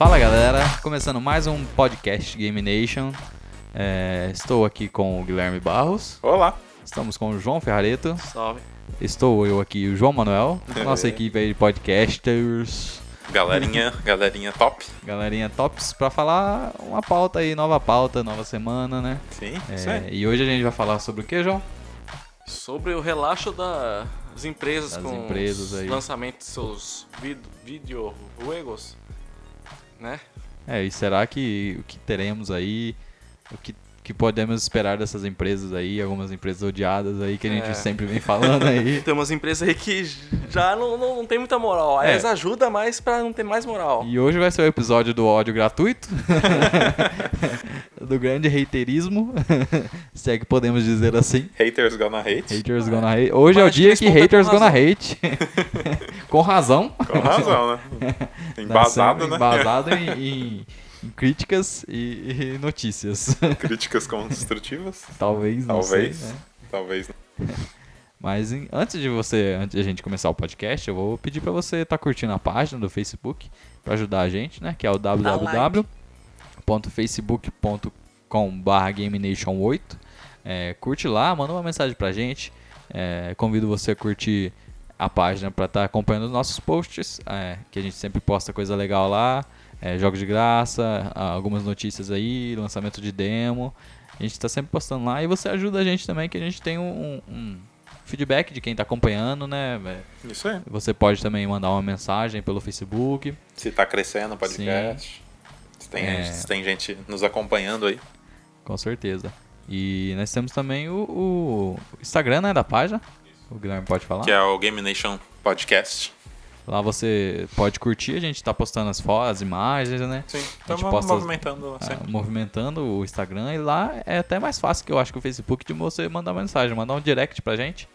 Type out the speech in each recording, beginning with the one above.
Fala galera, começando mais um podcast Game Nation. É, estou aqui com o Guilherme Barros, Olá. estamos com o João Ferrareto, Salve. estou eu aqui, o João Manuel, nossa equipe aí de podcasters, Galerinha, galerinha top. galerinha tops, pra falar uma pauta aí, nova pauta, nova semana, né? Sim, É, isso aí. e hoje a gente vai falar sobre o que, João? Sobre o relaxo das empresas Das com empresas os aí. lançamentos de seus vid videojuegos, né? É, e será que o que teremos aí, o que, que podemos esperar dessas empresas aí, algumas empresas odiadas aí que a gente É. sempre vem falando aí. Tem umas empresas aí que já não, não, não tem muita moral. É. Elas ajudam mais pra não ter mais moral. E hoje vai ser o episódio do ódio gratuito. do grande haterismo. Se é que podemos dizer assim. Haters gonna hate. Haters gonna hate. Hoje é o Mas acho que dia que ter haters gonna hate. com razão. Com razão, né? Tá Embasado, né? Embasado em, em- em críticas e, e notícias. Críticas construtivas. Talvez, não Talvez. sei, né? Talvez. Mas em- antes de você, antes de a gente começar o podcast, eu vou pedir pra você estar curtindo a página do Facebook pra ajudar a gente, né? Que é o www.facebook.com.br GameNation8. É, curte lá, manda uma mensagem pra gente. É, convido você a curtir a página pra estar acompanhando os nossos posts, é, que a gente sempre posta coisa legal lá, é, jogos de graça, algumas notícias aí, lançamento de demo. A gente está sempre postando lá e você ajuda a gente também, que a gente tem um, um feedback de quem está acompanhando, né? É, Isso aí. Você pode também mandar uma mensagem pelo Facebook. Se tá crescendo o podcast. Se tem, É. se tem gente nos acompanhando aí. Com certeza. E nós temos também o, o Instagram né, da página. O Guilherme pode falar. Que é o Game Nation Podcast. Lá você pode curtir, a gente tá postando as fotos, as imagens, né? Sim, estamos movimentando Ah, sempre. movimentando o Instagram e lá é até mais fácil que eu acho que o Facebook de você mandar mensagem, mandar um direct pra gente.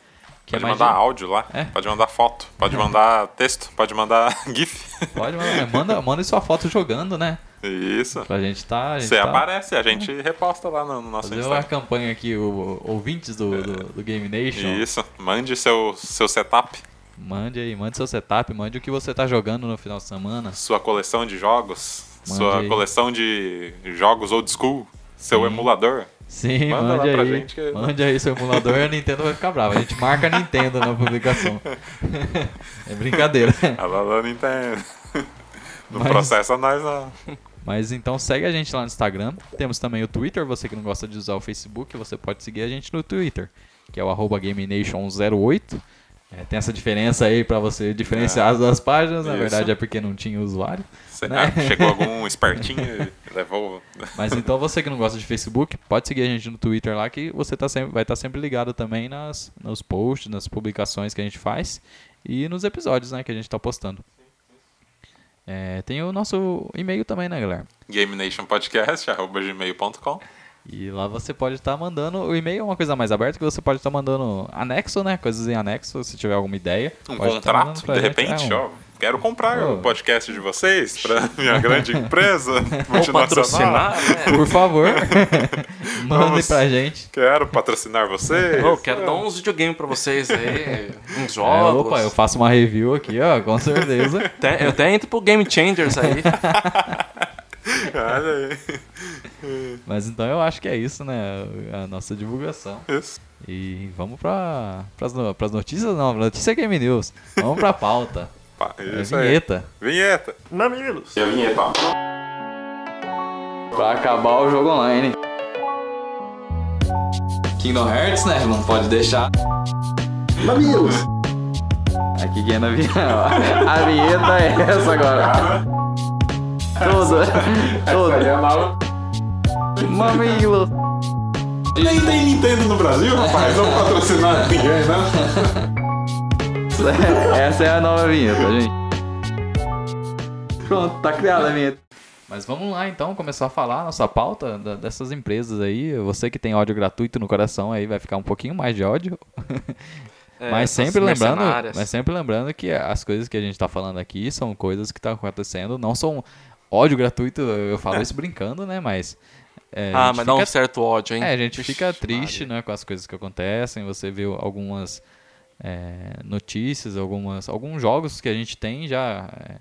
Que Pode é mandar de- áudio lá, É. pode mandar foto, pode mandar texto, pode mandar GIF. Pode mandar, manda, manda sua foto jogando, né? Isso. Pra gente tá. A gente Você tá aparece, a gente reposta lá no, no nosso fazer uma Instagram. campanha aqui, o, ouvintes do, do, do Game Nation. Isso, mande seu, seu setup, Mande aí, mande seu setup, mande o que você tá jogando no final de semana. sua coleção de jogos, Mande sua aí. coleção de jogos old school, seu Sim. emulador. Sim, Manda mande lá pra aí. gente que- Mande aí seu emulador e a Nintendo vai ficar brava. A gente marca a Nintendo na publicação. é brincadeira. Alô, Nintendo. Não Mas- processa nós, não. Mas então segue a gente lá no Instagram. Temos também o Twitter, você que não gosta de usar o Facebook, você pode seguir a gente no Twitter, que é o arroba GameNation08. É, tem essa diferença aí pra você diferenciar É. as duas páginas, na Isso. verdade é porque não tinha usuário. Cê- Né? ah, chegou algum espertinho e levou. Mas então você que não gosta de Facebook, pode seguir a gente no Twitter lá que você tá sempre, vai estar sempre ligado também nas, nos posts, nas publicações que a gente faz e nos episódios né, que a gente tá postando. É, tem o nosso e-mail também, né, galera? GameNationPodcast.gmail.com E lá você pode estar mandando. O e-mail é uma coisa mais aberta que você pode estar mandando anexo, né? Coisas em anexo, se tiver alguma ideia. Um pode tá contrato, pra de repente, É, um- ó. Quero comprar o podcast de vocês pra minha grande empresa multinacional. patrocinar, né? Por favor, mande Vamos. pra gente. Quero patrocinar vocês. Ô, quero dar uns videogames pra vocês aí, uns É, jogos. opa, eu faço uma review aqui, ó, com certeza. Até- eu até entro pro Game Changers aí. Olha aí. Mas então eu acho que é isso, né? A nossa divulgação. Isso. E vamos pra, pras, no- pras notícias, não, notícia Game News. Vamos pra pauta. Pá, É Isso aí. vinheta. Vinheta. Mamilos. E a vinheta. Pra acabar o jogo online. Kingdom Hearts, né? Não pode deixar. Mamilos! Aqui quem é na vinheta. A vinheta é essa agora. Tudo. Tudo. Mamilo. Nem tem Nintendo no Brasil, rapaz. Não patrocinar ninguém, né? Essa é a nova vinheta, gente. Pronto, tá criada a vinheta. Mas vamos lá então, começar a falar a nossa pauta da- dessas empresas aí. Você que tem ódio gratuito no coração aí vai ficar um pouquinho mais de ódio. É, mas sempre lembrando, mas sempre lembrando que as coisas que a gente tá falando aqui são coisas que estão acontecendo, não são ódio gratuito, eu falo isso brincando, né, mas é, Ah, mas dá fica- um certo ódio, hein? É, a gente Vixe, fica triste, Maria. né, com as coisas que acontecem. Você vê algumas é, notícias, algumas, alguns jogos que a gente tem já é,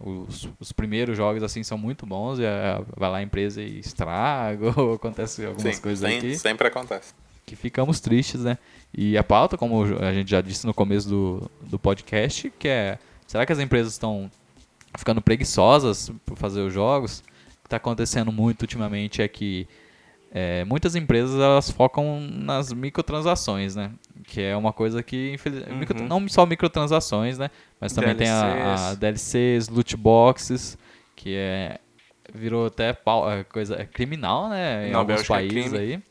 Os, os primeiros jogos assim são muito bons, e é, vai lá a empresa e estraga, ou acontece algumas Sim, coisas sem- aqui sempre acontece. que ficamos tristes, né? E a pauta, como a gente já disse no começo do, do podcast, que é será que as empresas estão ficando preguiçosas por fazer os jogos? O que está acontecendo muito ultimamente é que é, muitas empresas elas focam nas microtransações, né? Que é uma coisa que, infeliz... Uhum. não só microtransações, né? Mas também tem a, a DLCs. DLCs, loot boxes, que é virou até pau- é, coisa é criminal, né? Em Na alguns Bélgica é países crime. aí.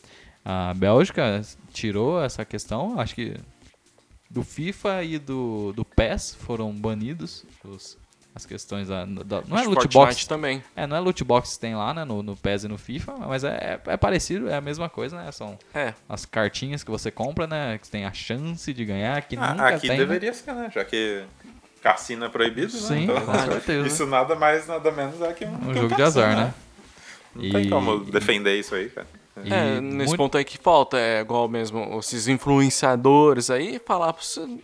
A Bélgica tirou essa questão, acho que do FIFA e do, do PES foram banidos os- as questões da, da- não é loot box, também. é, não é loot box que tem lá, né, no, no PES e no FIFA, mas é, é, é parecido, é a mesma coisa, né? São É. as cartinhas que você compra, né, que tem a chance de ganhar, que Ah, nunca aqui tem. né? deveria ser, né? Já que cassino é proibido, Sim, né? Então, com certeza. Isso nada mais, nada menos é que um, Um que um jogo de cassino, azar, né? Não tem E- como defender isso aí, cara. e É, nesse muito- ponto aí que falta, é igual mesmo esses influenciadores aí, falar,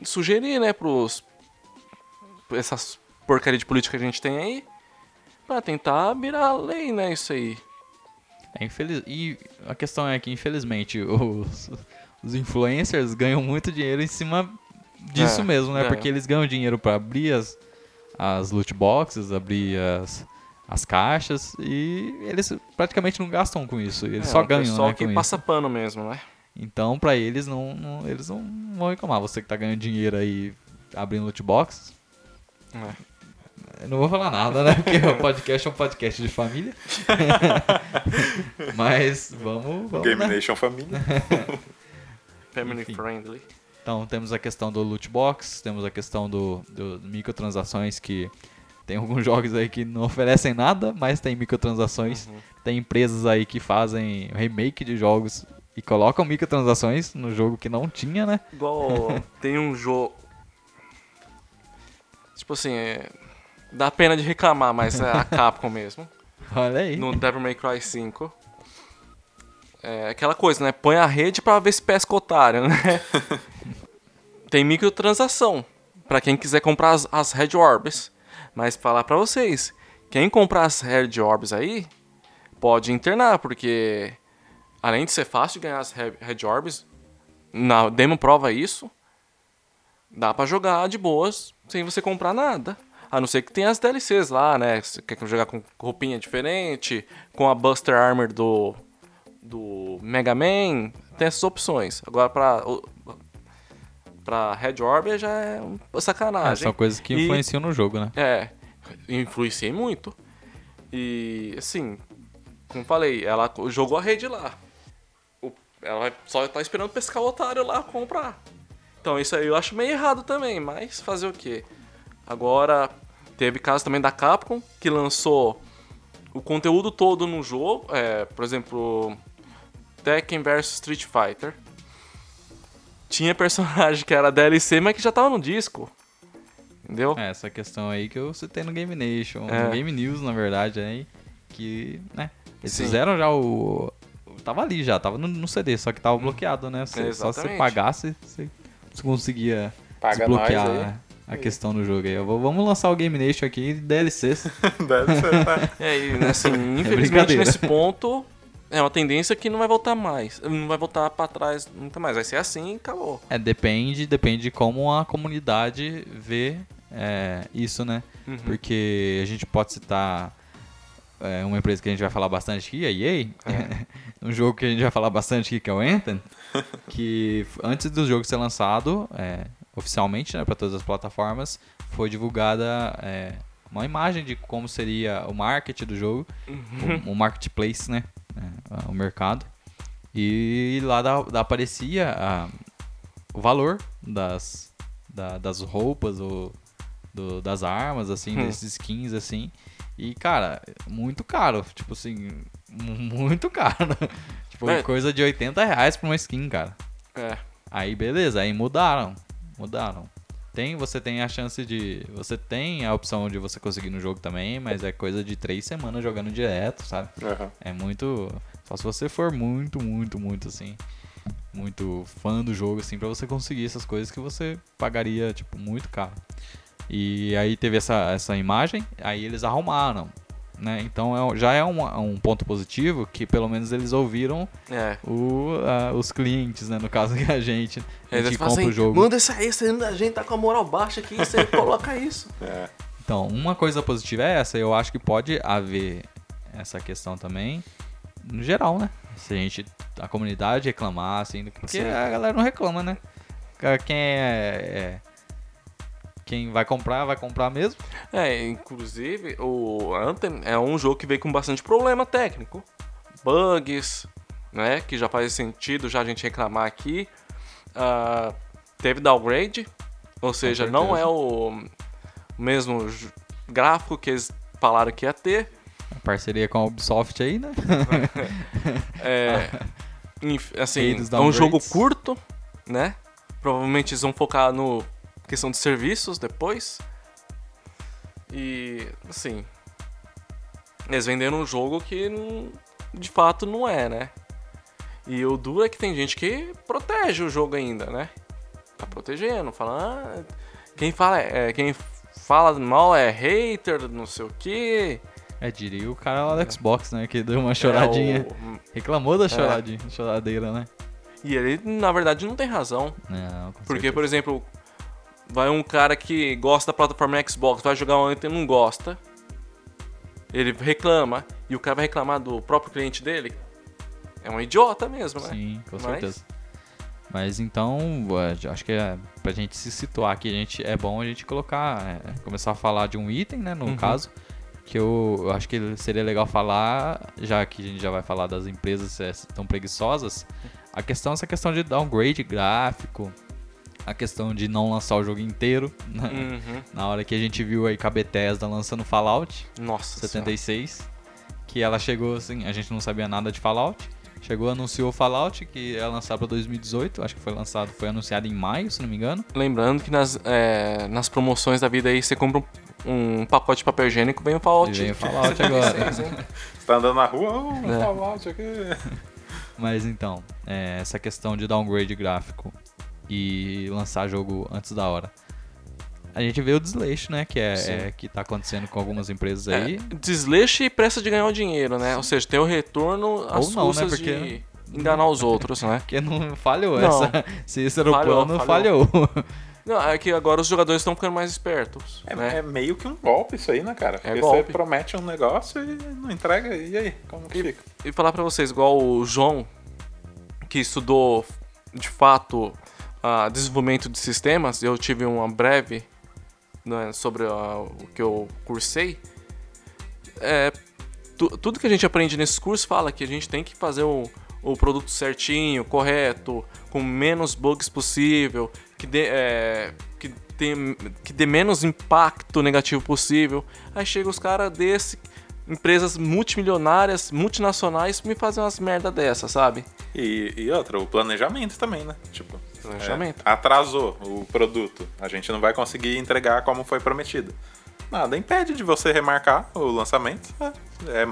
sugerir, né, pros. essas porcaria de política que a gente tem aí, pra tentar virar lei, né, isso aí. É infeliz... E a questão é que, infelizmente, os, os influencers ganham muito dinheiro em cima disso É, mesmo, né? ganham. Porque eles ganham dinheiro pra abrir as, as loot boxes, abrir as, as caixas e eles praticamente não gastam com isso. Eles É, só ganham, pessoal né, que com passa isso. pano mesmo, né? Então, pra eles, não, não- eles não vão reclamar. Você que tá ganhando dinheiro aí abrindo loot boxes, É. eu não vou falar nada, né? Porque o podcast é um podcast de família. Mas vamos, vamos Game né? Nation Família. Family Enfim. friendly. Então temos a questão do loot box, temos a questão do, do microtransações que tem alguns jogos aí que não oferecem nada, mas tem microtransações. Uhum. Tem empresas aí que fazem remake de jogos e colocam microtransações no jogo que não tinha, né? Igual tem um jogo. Tipo assim, é... dá pena de reclamar, mas é a Capcom mesmo. Olha aí. No Devil May Cry 5. É aquela coisa, né? Põe a rede pra ver se pesca otário, né? Tem microtransação. Pra quem quiser comprar as, as Red Orbs. Mas falar pra vocês, quem comprar as Red Orbs aí, pode internar, porque além de ser fácil de ganhar as Re- Red Orbs, na demo prova isso, dá pra jogar de boas sem você comprar nada. A não ser que tenha as DLCs lá, né? Você quer jogar com roupinha diferente, com a Buster Armor do, do Mega Man, tem essas opções. Agora pra, pra Red Orb já é uma É, sacanagem. são coisas que E- influenciam no jogo, né? É, influenciei muito. E, assim, como falei, ela jogou a rede lá. Ela só tá esperando pescar o otário lá comprar. Então isso aí eu acho meio errado também, mas fazer o quê? Agora, teve caso também da Capcom, que lançou o conteúdo todo no jogo. É, por exemplo, Tekken vs Street Fighter. Tinha personagem que era DLC, mas que já tava no disco. Entendeu? É, essa questão aí que eu citei no Game Nation, É. no Game News, na verdade, aí, que, né, eles Sim. fizeram já o... Tava ali já, tava no, no CD, só que tava bloqueado, né? Você- só se você pagasse, você, conseguia Paga desbloquear nós aí. né, a questão do jogo aí. Eu vou- vamos lançar o Game Nation aqui DLCs. Deve ser, tá? É, e assim, infelizmente brincadeira. nesse ponto é uma tendência que não vai voltar mais. Não vai voltar pra trás nunca mais. Vai ser assim e acabou. É, depende, depende de como a comunidade vê é, isso, né? Uhum. Porque a gente pode citar é, uma empresa que a gente vai falar bastante aqui, a EA. É. um jogo que a gente vai falar bastante aqui, que é o Anthem. que antes do jogo ser lançado, é, oficialmente, né, para todas as plataformas, foi divulgada é, uma imagem de como seria o market do jogo, Uhum. o, o marketplace, né? é, o mercado. E lá da, da aparecia a- o valor das, da- das roupas, ou do- das armas, assim, Hum. desses skins, assim. E, cara, muito caro. Tipo assim, mu- muito caro. tipo, É. coisa de 80 reais pra uma skin, cara. É. Aí beleza, aí mudaram. Mudaram. Tem, você tem a chance de. Você tem a opção de você conseguir no jogo também, mas é coisa de três semanas jogando direto, sabe? Aham. É muito. Só se você for muito, muito, muito assim. Muito fã do jogo, assim, pra você conseguir essas coisas que você pagaria, tipo, muito caro. E aí teve essa, essa imagem, aí eles arrumaram. Né? Então é já é um, um ponto positivo que pelo menos eles ouviram É. o, ah, os clientes, né? No caso que a gente, a gente compra o assim, jogo. Manda isso aí, você- a gente tá com a moral baixa aqui, você coloca isso. É. Então, uma coisa positiva é essa, eu acho que pode haver essa questão também, no geral, né? Se a gente, a comunidade reclamar, assim, porque Sim. a galera não reclama, né? Quem é, é- Quem vai comprar, vai comprar mesmo. É, inclusive, o Anthem é um jogo que veio com bastante problema técnico. Bugs, né? Que já faz sentido já a gente reclamar aqui. Ah, teve downgrade, ou seja, não é o mesmo gráfico que eles falaram que ia ter. A parceria com a Ubisoft aí, né? É, assim, é um jogo curto, né? Provavelmente eles vão focar no questão de serviços depois. E, assim, eles venderam um jogo que de fato não é, né? E o duro é que tem gente que protege o jogo ainda, né? Tá protegendo, fala, ah, quem fala é, quem fala mal é hater, não sei o quê. É, diria o cara lá do Xbox, né? Que deu uma choradinha. É, o- Reclamou da choradinha, choradeira, né? E ele, na verdade, não tem razão. Não, Porque, certeza. por exemplo, vai um cara que gosta da plataforma Xbox, vai jogar um Anthem e não gosta. Ele reclama, e o cara vai reclamar do próprio cliente dele. É um idiota mesmo, né? Sim, com Mas- certeza. Mas então, acho que é, pra gente se situar aqui, a gente, é bom a gente colocar, é, começar a falar de um item, né, no Uhum. caso, que eu, eu acho que seria legal falar, já que a gente já vai falar das empresas eh, tão preguiçosas, a questão, essa questão de downgrade gráfico, a questão de não lançar o jogo inteiro, né, Uhum. na hora que a gente viu aí com a Bethesda lançando Fallout, Nossa 76, que ela chegou assim, a gente não sabia nada de Fallout. Chegou, anunciou o Fallout, que ia lançar pra 2018, acho que foi lançado, foi anunciado em maio, se não me engano. Senhora. Lembrando que nas, é, nas promoções da vida aí, você compra um, um pacote de papel higiênico, vem o Fallout. E vem o Fallout agora. 76, hein? Você tá andando na rua, oh, É. Fallout aqui. Mas então, é, essa questão de downgrade gráfico e lançar jogo antes da hora. A gente vê o desleixo, né, que é, Sim. é que tá acontecendo com algumas empresas É, aí. desleixo e pressa de ganhar o dinheiro, né? Ou seja, tem o retorno às não, né? custas Porque- de enganar os outros, né? Porque não falhou Não. essa. Se esse era o plano, falhou. falhou. Não, é que agora os jogadores estão ficando mais espertos, É, né? é meio que um golpe isso aí, né, cara? Porque você golpe. promete um negócio e não entrega, e aí? Como que E, fica? e falar pra vocês, igual o João, que estudou de fato a desenvolvimento de sistemas, eu tive uma breve né, sobre a- o que eu cursei. É, tu- tudo que a gente aprende nesses cursos fala que a gente tem que fazer o, o produto certinho, correto, com menos bugs possível, que dê, é, que, tem, que dê menos impacto negativo possível. Aí chega os caras desse, empresas multimilionárias, multinacionais, me fazem umas merda dessa, sabe? E, e outra, o planejamento também, né? Tipo, Planejamento. é, atrasou o produto. A gente não vai conseguir entregar como foi prometido. Nada impede de você remarcar o lançamento. É, é-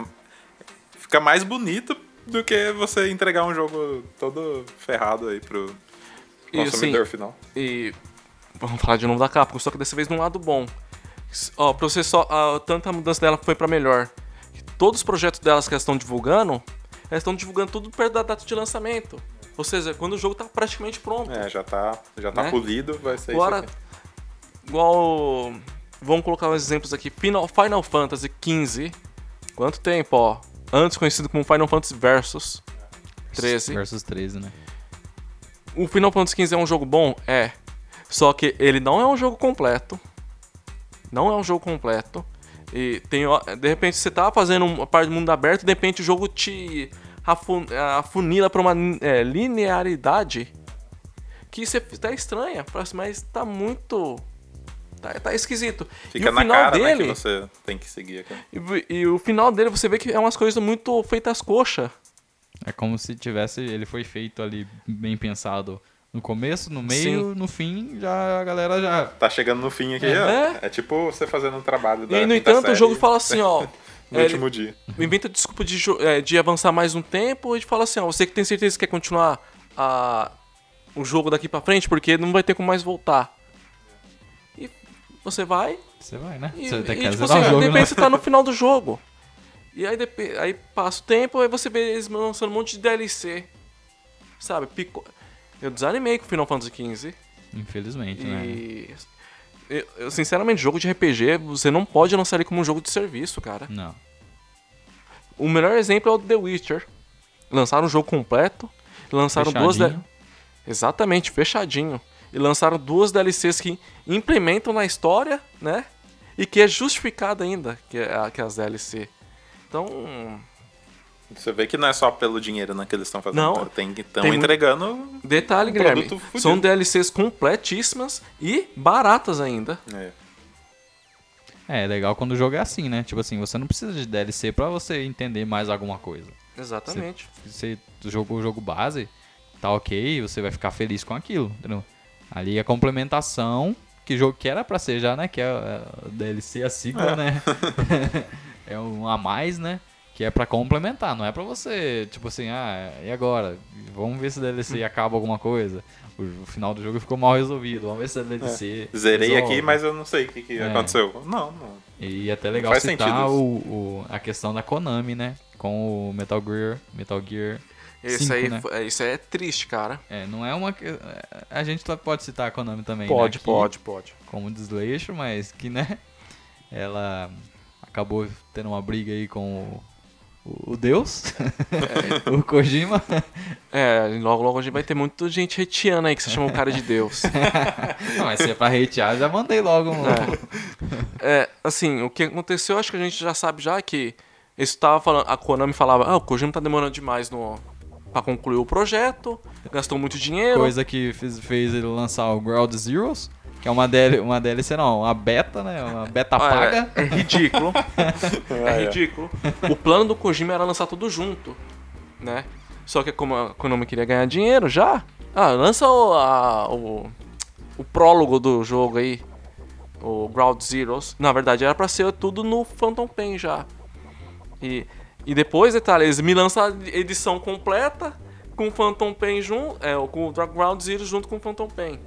fica mais bonito do que você entregar um jogo todo ferrado aí pro E, consumidor assim, final. E vamos falar de novo da Capcom, só que dessa vez num lado bom. Ó, pra você só. A, tanta mudança dela foi pra melhor. Todos os projetos delas que elas estão divulgando, elas estão divulgando tudo perto da data de lançamento. Ou seja, quando o jogo tá praticamente pronto. É, já tá, já tá Né? polido, vai ser Agora, isso aqui. igual. Vamos colocar uns exemplos aqui. Final, Final Fantasy XV. Quanto tempo, ó? Antes conhecido como Final Fantasy Versus 13. Versus 13, né? O Final Fantasy XV é um jogo bom? É. Só que ele não é um jogo completo. Não é um jogo completo. E tem, ó, de repente você tá fazendo uma parte do mundo aberto e de repente o jogo te afu- afunila pra uma é, linearidade que você tá estranha, mas tá muito. Tá, tá esquisito. Fica e o na final cara, né, dele. que você tem que seguir aqui. e, e o final dele você vê que é umas coisas muito feitas coxa. É como se tivesse. Ele foi feito ali bem pensado no começo, no meio, no fim, já a galera já. Tá chegando no fim aqui, É. ó. É tipo você fazendo um trabalho da E no entanto, o série jogo fala assim, ó. No é, último dia. inventa desculpa de, é, de avançar mais um tempo e fala assim, ó, você que tem certeza que quer continuar a, o jogo daqui pra frente, porque não vai ter como mais voltar. E você vai Você vai, né? e, você e, tipo assim, o jogo, de né? repente você tá no final do jogo. E aí, aí passa o tempo, aí você vê eles lançando um monte de DLC. Sabe? Pico... Eu desanimei com o Final Fantasy XV. Infelizmente, né? Eu, eu, sinceramente, jogo de RPG, você não pode lançar ele como um jogo de serviço, cara. Não. O melhor exemplo é o The Witcher. Lançaram um jogo completo, lançaram duas. Exatamente, fechadinho. E lançaram duas DLCs que implementam na história, né? E que é justificada ainda, que é, que é as DLC. Então, Você vê que não é só pelo dinheiro né, que eles estão fazendo. Não. tá? Tem, estão Tem muito- entregando. detalhe, Um Guilherme, são DLCs completíssimas e baratas ainda. É. É, é legal quando o jogo é assim, né? Tipo assim, você não precisa de DLC pra você entender mais alguma coisa. Exatamente. Você jogou o jogo base, tá ok, você vai ficar feliz com aquilo, entendeu? Ali a complementação, que jogo que era pra ser já, né? Que é é o DLC, a sigla, né? é um a mais, né? Que é pra complementar, não é pra você, tipo assim, ah, e agora? Vamos ver se DLC acaba alguma coisa. O, o final do jogo ficou mal resolvido, vamos ver se o DLC. Zerei resolve. aqui, mas eu não sei o que, que É. aconteceu. Não, não. E é até legal Faz citar o, o- a questão da Konami, né? Com o Metal Gear, Metal Gear 5, aí, né? é, isso aí é triste, cara. É, não é uma. é, A gente tá- pode citar a Konami também. Pode, né, pode, pode. Como desleixo, mas que, né? Ela acabou tendo uma briga aí com o, Deus, o Kojima. É, logo logo a gente vai ter muita gente hateando aí que você chama o cara de Deus. Não, mas se é pra hatear, já mandei logo um. É, assim, o que aconteceu, acho que a gente já sabe já que isso tava falando, a Konami falava, ah, o Kojima tá demorando demais no para concluir o projeto, gastou muito dinheiro. Coisa que fez, fez ele lançar o Ground Zeroes, é uma, DL, uma DLC, não, uma beta, né? Uma beta Ah, paga. É, é ridículo. Ah, é ridículo. O plano do Kojima era lançar tudo junto, né? Só que como a Konami queria ganhar dinheiro já, ah, lança o, a- o, o prólogo do jogo aí, o Ground Zeroes. Na verdade era pra ser tudo no Phantom Pain já. E, e depois, detalhe, eles me lançam a edição completa com o Phantom Pain junto, é, com o Ground Zeroes junto com o Phantom Pain.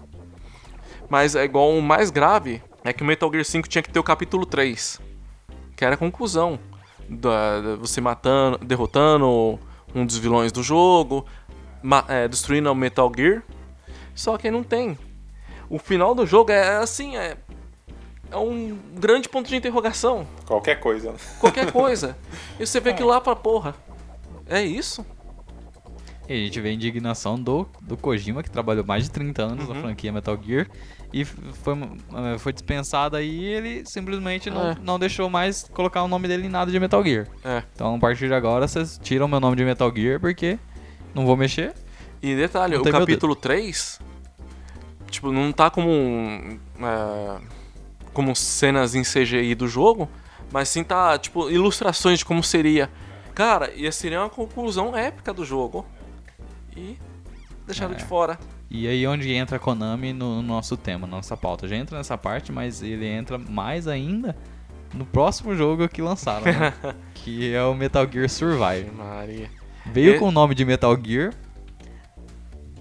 Mas é igual o mais grave é que o Metal Gear 5 tinha que ter o capítulo 3, que era a conclusão. Da, da- você matando, derrotando um dos vilões do jogo, ma- é, destruindo o Metal Gear. Só que não tem. O final do jogo é assim, é, é um grande ponto de interrogação. Qualquer coisa. Qualquer coisa. e você vê que lá pra porra. É isso? E a gente vê a indignação do, do Kojima, que trabalhou mais de 30 anos Uhum. na franquia Metal Gear. E foi, eh, foi dispensado aí e ele simplesmente não, É. não deixou mais colocar o nome dele em nada de Metal Gear. É. Então a partir de agora vocês tiram meu nome de Metal Gear porque não vou mexer. E detalhe, Não o capítulo 3, tipo, não tá como um, é, como cenas em CGI do jogo, mas sim tá, tipo, ilustrações de como seria. Cara, ia seria uma conclusão épica do jogo. E deixaram É. de fora. E aí onde entra a Konami no, no nosso tema, na nossa pauta. Já entra nessa parte, mas ele entra mais ainda no próximo jogo que lançaram, né? que é o Metal Gear Survive. Maria. Veio E- com o nome de Metal Gear.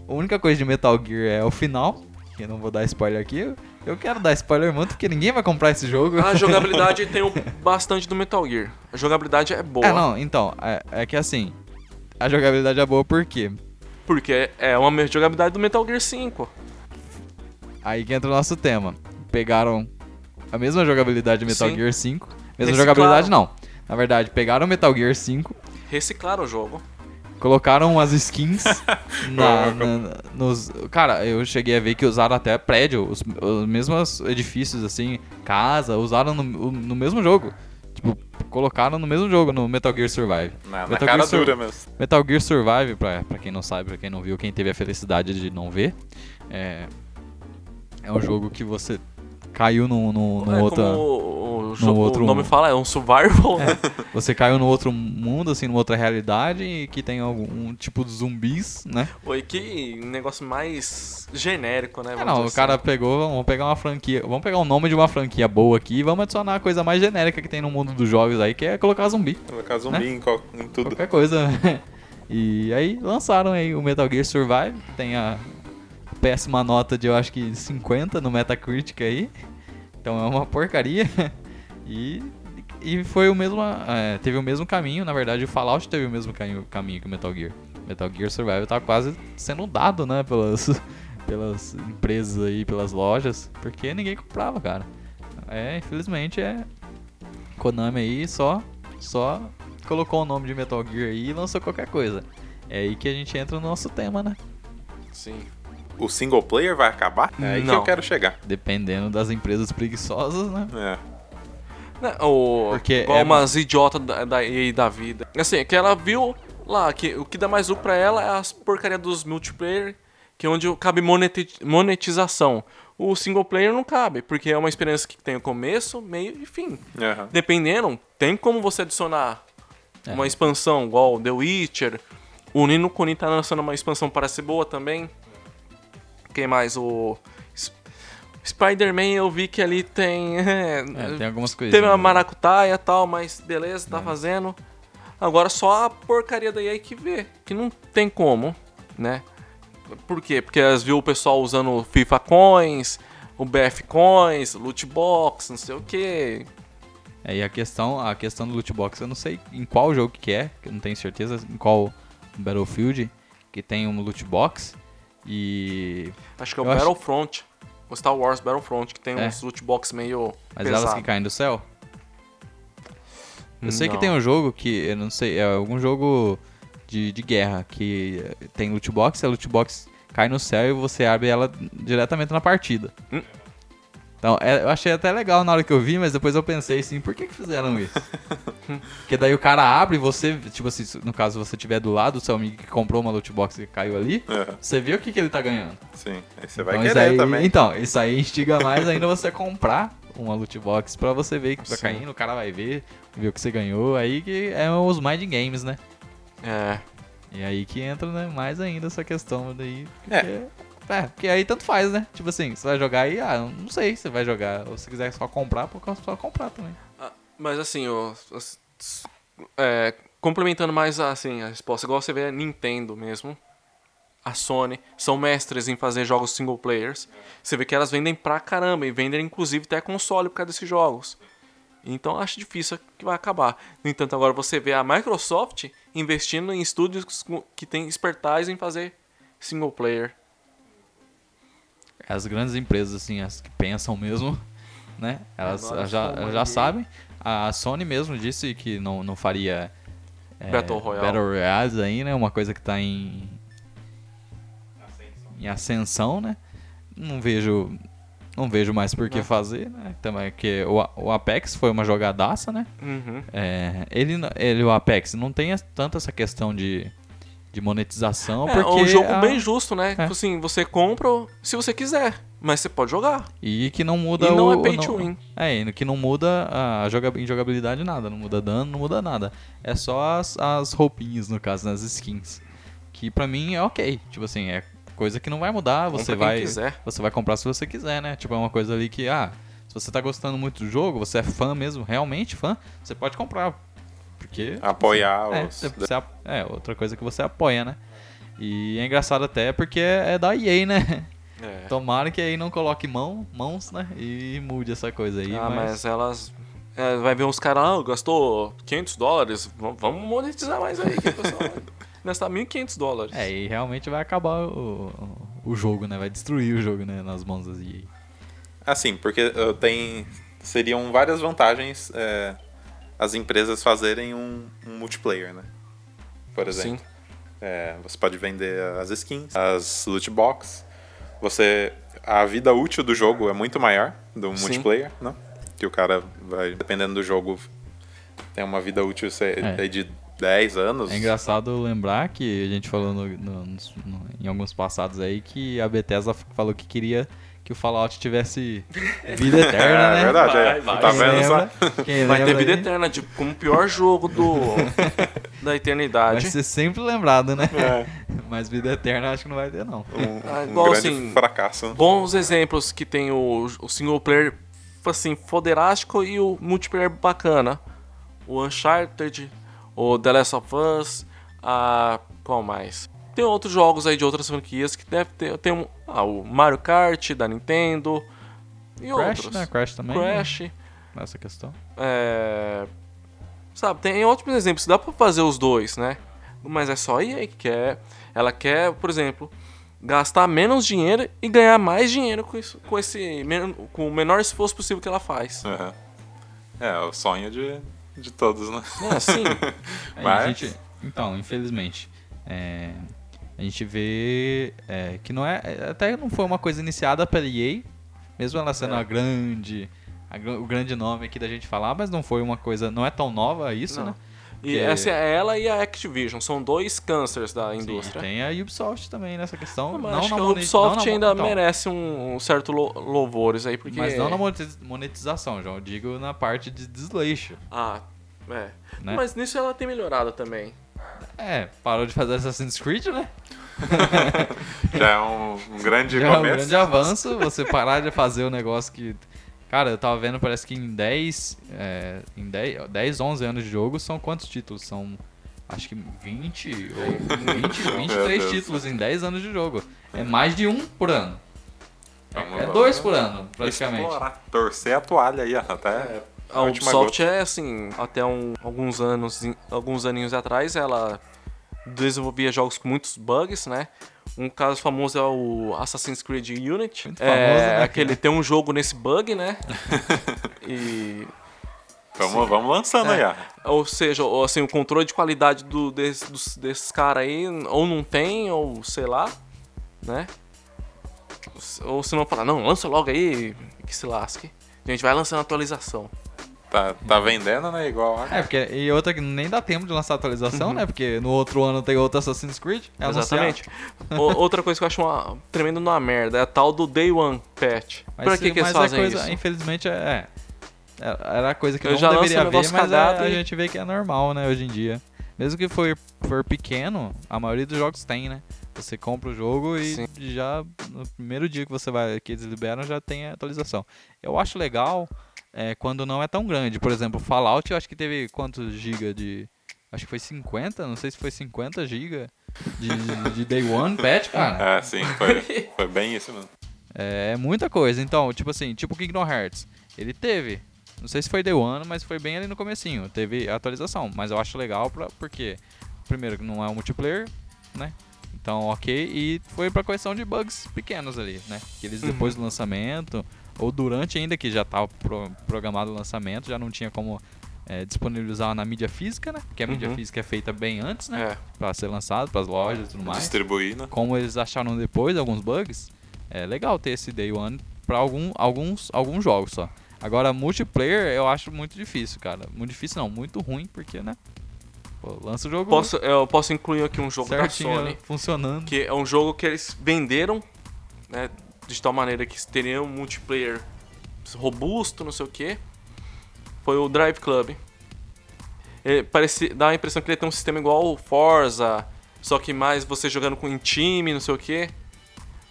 A única coisa de Metal Gear é o final, que eu não vou dar spoiler aqui. Eu quero dar spoiler muito porque ninguém vai comprar esse jogo. A jogabilidade tem o bastante do Metal Gear. A jogabilidade é boa. É, não, então, é, é que assim, a jogabilidade é boa porque Porque é uma jogabilidade do Metal Gear 5. aí que entra o nosso tema. Pegaram a mesma jogabilidade de Metal Sim. Gear 5. Mesma Reciclaram. jogabilidade não. Na verdade, pegaram o Metal Gear 5, Reciclaram o jogo. colocaram umas skins na, na- nos. Cara, eu cheguei a ver que usaram até prédio, os, os mesmos edifícios, assim, casa, usaram no, no mesmo jogo. Tipo, colocaram no mesmo jogo, no Metal Gear Survive. Na, na Metal cara Gear Sur- dura mesmo. Metal Gear Survive, pra, pra quem não sabe, pra quem não viu, quem teve a felicidade de não ver, é, é um jogo que você caiu num, num, num é outra. como o, o, jogo- outro- o nome fala, é um survival. Você caiu num outro mundo, assim, numa outra realidade e que tem algum tipo de zumbis, né? Oi, que negócio mais genérico, né? Ah, vamos não, o dizer cara assim. pegou, vamos pegar uma franquia, vamos pegar o nome de uma franquia boa aqui e vamos adicionar a coisa mais genérica que tem no mundo dos jogos aí, que é colocar zumbi. Colocar zumbi em, qual- em tudo. Qualquer coisa. e aí lançaram aí o Metal Gear Survive, tem a péssima nota de eu acho que 50 no Metacritic aí. Então é uma porcaria. E, e foi o mesmo. é, teve o mesmo caminho. Na verdade, o Fallout teve o mesmo caminho, caminho que o Metal Gear. Metal Gear Survival tá quase sendo dado, né? Pelas, pelas empresas aí, pelas lojas. Porque ninguém comprava, cara. É, infelizmente é. Konami aí só. Só colocou o nome de Metal Gear aí e lançou qualquer coisa. É aí que a gente entra no nosso tema, né? Sim. O single player vai acabar? É aí que Não. eu quero chegar. Dependendo das empresas preguiçosas, né? É. Né, o, Porque igual é- umas idiotas da, da EA da vida. Assim, é que ela viu lá que o que dá mais lucro pra ela é as porcaria dos multiplayer, que é onde cabe moneti- monetização. O single player não cabe, porque é uma experiência que tem o começo, meio e fim. Aham. Dependendo, tem como você adicionar É. uma expansão, igual The Witcher. O Nino Kuni tá lançando uma expansão, parece ser boa também. Quem mais? O Spider-Man eu vi que ali tem. É, tem algumas coisas. Teve uma maracutaia e tal, mas beleza, É. tá fazendo. Agora só a porcaria da EA que vê, que não tem como, né? Por quê? Porque elas viu o pessoal usando FIFA Coins, o BF Coins, loot box, não sei o que. É, e a questão, a questão do loot box, eu não sei em qual jogo que é, que eu não tenho certeza em qual Battlefield que tem um loot box. E Acho que é o Eu acho- Battlefront, o Star Wars Battlefront, que tem É. uns loot box meio mas pesado. elas que caem do céu. Eu sei que Não. tem um jogo que, eu não sei, é algum jogo de, de guerra que tem loot box, a loot box cai no céu e você abre ela diretamente na partida. Hum. Então, é, eu achei até legal na hora que eu vi, mas depois eu pensei assim, por que, que fizeram isso? Porque daí o cara abre e você, tipo assim, no caso você tiver do lado do seu amigo que comprou uma loot box e caiu ali, Aham. você vê o que, que ele tá ganhando. Sim. Aí você vai então, isso querer aí, também. então, isso aí instiga mais ainda você comprar uma loot box pra você ver que tá Sim. caindo, o cara vai ver, ver o que você ganhou, aí que é os mind games, né? É. E aí que entra, né, mais ainda essa questão daí. É. É. porque aí tanto faz, né? Tipo assim, você vai jogar aí, ah, não sei se vai jogar. Ou se quiser só comprar, pode só comprar também. Ah, Mas assim, é, complementando mais assim, a resposta, igual você vê a Nintendo mesmo, a Sony, são mestres em fazer jogos single players. Você vê que elas vendem pra caramba e vendem inclusive até console por causa desses jogos. Então acho difícil que vai acabar. No entanto, agora você vê a Microsoft investindo em estúdios que tem expertise em fazer single player. As grandes empresas, assim, as que pensam mesmo, né? Elas já, elas já sabem. A Sony mesmo disse que não, não faria é, Battle Royale. Battle Royales aí, né? Uma coisa que tá em, em ascensão, né? Não vejo, não vejo mais por que Não. fazer, né? Também que o, o Apex foi uma jogadaça, né? Uhum. É, ele, ele, o Apex, não tem tanto essa questão de, de monetização, É porque um jogo a- bem justo, né? É. Tipo assim, você compra se você quiser, mas você pode jogar. E que não muda E não o, é pay não- to win. É, e que não muda a jogabilidade nada, não muda dano, não muda nada. É só as, as roupinhas, no caso, nas skins. Que pra mim é ok. Tipo assim, é coisa que não vai mudar, você vai. quiser. Você vai comprar se você quiser, né? Tipo, é uma coisa ali que, ah, se você tá gostando muito do jogo, você é fã mesmo, realmente fã, você pode comprar. Porque. Apoiar É, os. você- você é, outra coisa que você apoia, né? E é engraçado até porque é da EA, né? É. Tomara que aí não coloque mão, mãos, né? E mude essa coisa aí. ah, mas... mas elas. é, vai ver uns caras, ah, gastou 500 dólares, vamos monetizar mais aí, que o pessoal vai gastar 1.500 dólares. É, e realmente vai acabar o, o jogo, né? Vai destruir o jogo, né? Nas mãos das EA. Assim, porque uh, tem. Seriam várias vantagens é, as empresas fazerem um, um multiplayer, né? Por exemplo. É, você pode vender as skins, as loot box. Você. A vida útil do jogo é muito maior do Sim. multiplayer, né? Que o cara vai, dependendo do jogo, tem uma vida útil É. de 10 anos. É engraçado lembrar que a gente falou no- no- no- em alguns passados aí que a Bethesda falou que queria que o Fallout tivesse vida eterna, É, né? é verdade, Vai, é. vai. Tá vendo só? lembra- Vai ter vida aí, eterna, tipo, como o pior jogo do da Vai eternidade. ser sempre lembrado, né? É, Mas vida eterna acho que não vai ter, não. um, Ah, um igual grande assim, fracasso. Bons exemplos que tem o, o single player, assim, foderástico e o multiplayer bacana. O Uncharted, o The Last of Us, a... qual mais? Tem outros jogos aí de outras franquias que deve ter... Tem um, ah, o Mario Kart da Nintendo, E Crash, outros. né? Crash também. né? Crash. Nessa questão. É... Sabe, tem ótimos exemplos. Dá pra fazer os dois, né? Mas é só a EA que quer. Ela quer, por exemplo, gastar menos dinheiro e ganhar mais dinheiro com, isso, com esse com o menor esforço possível que ela faz. Aham. É, o sonho de, de todos, né? É assim. Aí Mas- gente, então, infelizmente, é, a gente vê é, que não é. Até não foi uma coisa iniciada pela EA, mesmo ela sendo É. a grande. a o grande nome aqui da gente falar, mas não foi uma coisa. Não é tão nova isso, Não. né? E Que- essa é ela e a Activision. São dois cânceres da Sim, indústria. tem a Ubisoft também nessa questão. Ah, mas não acho que a Ubisoft não na ainda então, merece um, um certo lo- louvores aí, porque... Mas não na monetiz- monetização, João. Eu digo na parte de desleixo. Ah, é. Né? Mas nisso ela tem melhorado também. É, parou de fazer Assassin's Creed, né? Já é um, um grande Já é um começo. grande avanço você parar de fazer o negócio que. Cara, eu tava vendo, parece que em 10. É, em 10, 10, 11 anos de jogo são quantos títulos? São. Acho que 20 ou 20, 23 Deus. títulos em 10 anos de jogo. É mais de um por ano. É lá. dois por ano, praticamente. Explorar, torcer a toalha aí, ó, até A Ubisoft é assim, até um- alguns anos, alguns aninhos atrás, ela desenvolvia jogos com muitos bugs, né? Um caso famoso é o Assassin's Creed Unity. Muito é, famoso, né, aquele tem um jogo nesse bug, né? e Vamos, vamos lançando aí, ó. ou seja, assim, o controle de qualidade do, desse- dos- desses caras aí ou não tem, ou sei lá, né? Ou se não falar, não, lança logo aí que se lasque. A gente vai lançando atualização. Tá, tá vendendo, né? Igual. É, porque. E outra que nem dá tempo de lançar atualização, né? Porque no outro ano tem outro Assassin's Creed. É Exatamente. O- outra coisa que eu acho uma, tremendo uma merda é a tal do Day One Patch. Mas, pra se- que, que eles mas fazem a coisa, isso? infelizmente, é. é, Era a coisa que Eu não já deveria ver, mas é- a e- gente vê que é normal, né, hoje em dia. Mesmo que for, for pequeno, a maioria dos jogos tem, né? Você compra o jogo e Sim. já no primeiro dia que você vai que eles liberam já tem a atualização. Eu acho legal é, quando não é tão grande. Por exemplo, Fallout, eu acho que teve quantos giga de acho que foi 50, não sei se foi 50 giga de, de Day One patch, cara. É, sim, foi, foi bem isso mesmo. É muita coisa. Então, tipo assim, tipo Kingdom Hearts. Ele teve. Não sei se foi Day One, mas foi bem ali no comecinho. Teve atualização. Mas eu acho legal pra, porque, primeiro, que não é um multiplayer, né? Então, ok. E foi pra correção de bugs pequenos ali, né? Que eles depois do lançamento, ou durante ainda que já tava pro- programado o lançamento, já não tinha como é, disponibilizar na mídia física, né? Porque a mídia Uhum. física é feita bem antes, né? É. Pra ser lançado, pras lojas e tudo mais Distribuindo. como eles acharam depois alguns bugs, é legal ter esse Day One pra algum, alguns, alguns jogos só. Agora, multiplayer eu acho muito difícil, cara. Muito difícil não, muito ruim, porque, né? Pô, lança o jogo Posso, eu posso incluir aqui um jogo certinho, da Sony, funcionando. que é um jogo que eles venderam, né, de tal maneira que teria um multiplayer robusto, não sei o que. Foi o Drive Club. Ele parece, dá a impressão que ele tem um sistema igual ao Forza, só que mais você jogando com em time, não sei o que.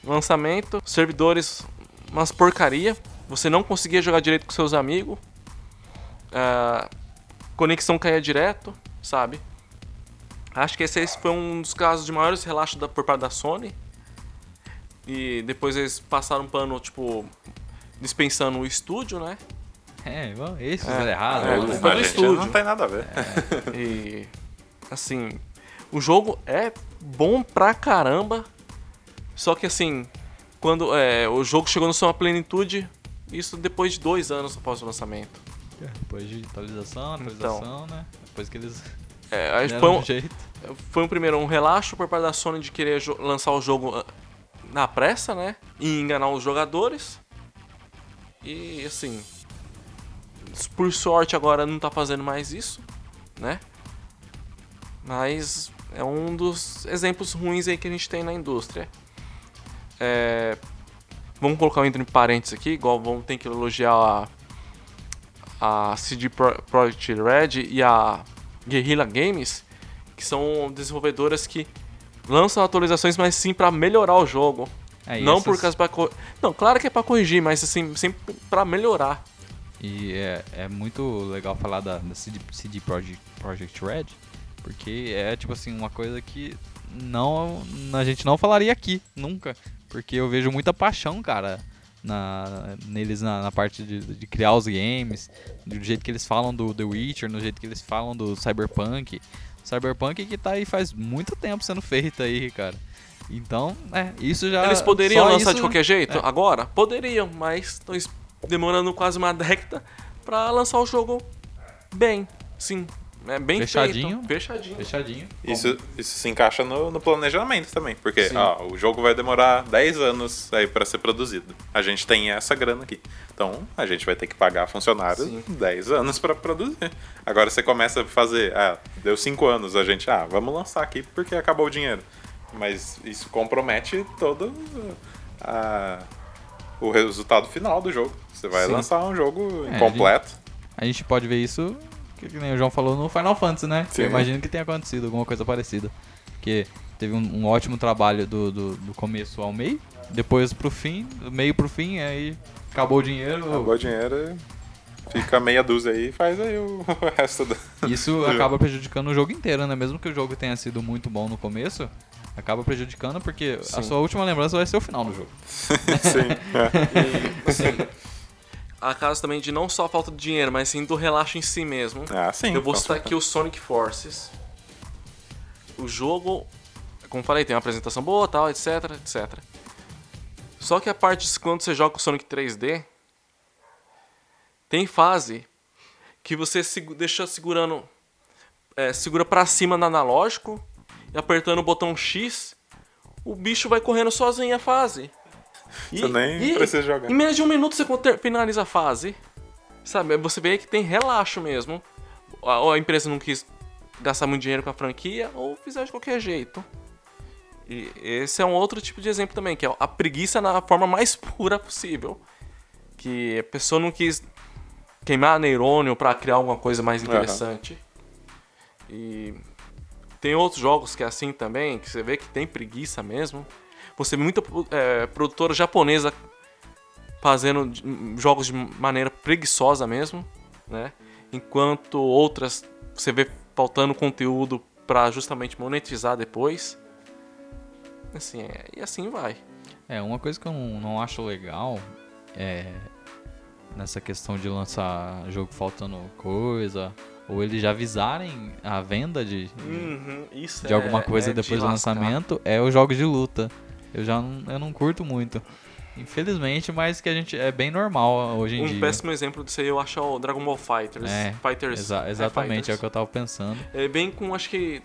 Lançamento, servidores, umas porcaria. Você não conseguia jogar direito com seus amigos. Ah, conexão caía direto, sabe? Acho que esse aí foi um dos casos de maiores relaxos da, por parte da Sony. E depois eles passaram um pano, tipo, dispensando o estúdio, né? É, bom, esses É, fizeram errado. é, né? a do estúdio. não tem nada a ver. E assim, o jogo é bom pra caramba. Só que assim, quando é, o jogo chegou na sua plenitude, isso depois de dois anos após o lançamento. Depois de atualização, Então. atualização, né? Depois que eles É, aí foi, um um, jeito. foi um primeiro um relaxo por parte da Sony de querer lançar o jogo ah, na pressa, né? E enganar os jogadores. E assim, por sorte agora não tá fazendo mais isso, né? Mas é um dos exemplos ruins aí que a gente tem na indústria. É, vamos colocar um entre parênteses aqui, igual vamos ter que elogiar a, a CD Pro- Projekt Red e a Guerrilla Games, que são desenvolvedoras que lançam atualizações, mas sim para melhorar o jogo. É, não essas- por causa pra cor... Não, claro que é para corrigir, mas assim, sempre para melhorar. E é, é muito legal falar da, da CD, CD Projekt, Projekt Red, porque é tipo assim, uma coisa que não a gente não falaria aqui, nunca. Porque eu vejo muita paixão, cara, na, neles na, na parte de, de criar os games, do jeito que eles falam do The Witcher, no jeito que eles falam do Cyberpunk. Cyberpunk que tá aí faz muito tempo sendo feito aí, cara. Então, é, isso já. Eles poderiam lançar isso- de qualquer jeito? é. Agora? Poderiam, mas estão es- demorando quase uma década pra lançar o jogo bem. Sim. É bem Fechadinho. feito. Fechadinho. Fechadinho. Isso, isso se encaixa no, no planejamento também, porque ó, o jogo vai demorar 10 anos aí para ser produzido. A gente tem essa grana aqui. Então a gente vai ter que pagar funcionários Sim. 10 anos para produzir. Agora você começa a fazer, ah, deu 5 anos, a gente, ah, vamos lançar aqui porque acabou o dinheiro. Mas isso compromete todo a- o resultado final do jogo. Você vai Sim. lançar um jogo É, incompleto. A gente pode ver isso, que, que nem o João falou, no Final Fantasy, né? Sim. Eu imagino que tenha acontecido alguma coisa parecida. Porque teve um, um ótimo trabalho do, do, do começo ao meio, depois pro fim, do meio pro fim, aí acabou o dinheiro. Acabou o dinheiro, fica meia dúzia aí e faz aí o resto do. Isso acaba prejudicando o jogo inteiro, né? Mesmo que o jogo tenha sido muito bom no começo, acaba prejudicando porque a Sim. sua última lembrança vai ser o final do jogo. Sim. é. E, assim, a casa também de não só a falta de dinheiro, mas sim do relaxo em si mesmo. Ah, sim. Eu vou citar aqui o Sonic Forces. O jogo, como falei, tem uma apresentação boa, tal, etc, etc. Só que a parte de quando você joga o Sonic 3D, tem fase que você segu- deixa segurando, é, segura pra cima no analógico e apertando o botão X, o bicho vai correndo sozinho a fase. E- Você nem e- precisa jogar. Em menos de um minuto você finaliza a fase. Sabe, você vê que tem relaxo mesmo. Ou a empresa não quis gastar muito dinheiro com a franquia, ou fizer de qualquer jeito. E esse é um outro tipo de exemplo também, que é a preguiça na forma mais pura possível. Que a pessoa não quis queimar neurônio pra criar alguma coisa mais interessante. E tem outros jogos que é assim também, que você vê que tem preguiça mesmo. Você vê muita é, produtora japonesa fazendo de- jogos de maneira preguiçosa mesmo, né? Enquanto outras você vê faltando conteúdo pra justamente monetizar depois. Assim, é, e assim vai. É, uma coisa que eu não, não acho legal é nessa questão de lançar jogo faltando coisa, ou eles já avisarem a venda de, de- Uhum, de alguma coisa é de depois do lascar. lançamento, é os jogos de luta. Eu já não, eu não curto muito. Infelizmente, mas que a gente é bem normal hoje em Um dia. péssimo exemplo disso aí eu acho é o Dragon Ball Fighters. É, Fighters Exa- é, exatamente, é, o Fighters. que eu tava pensando. Ele vem com acho que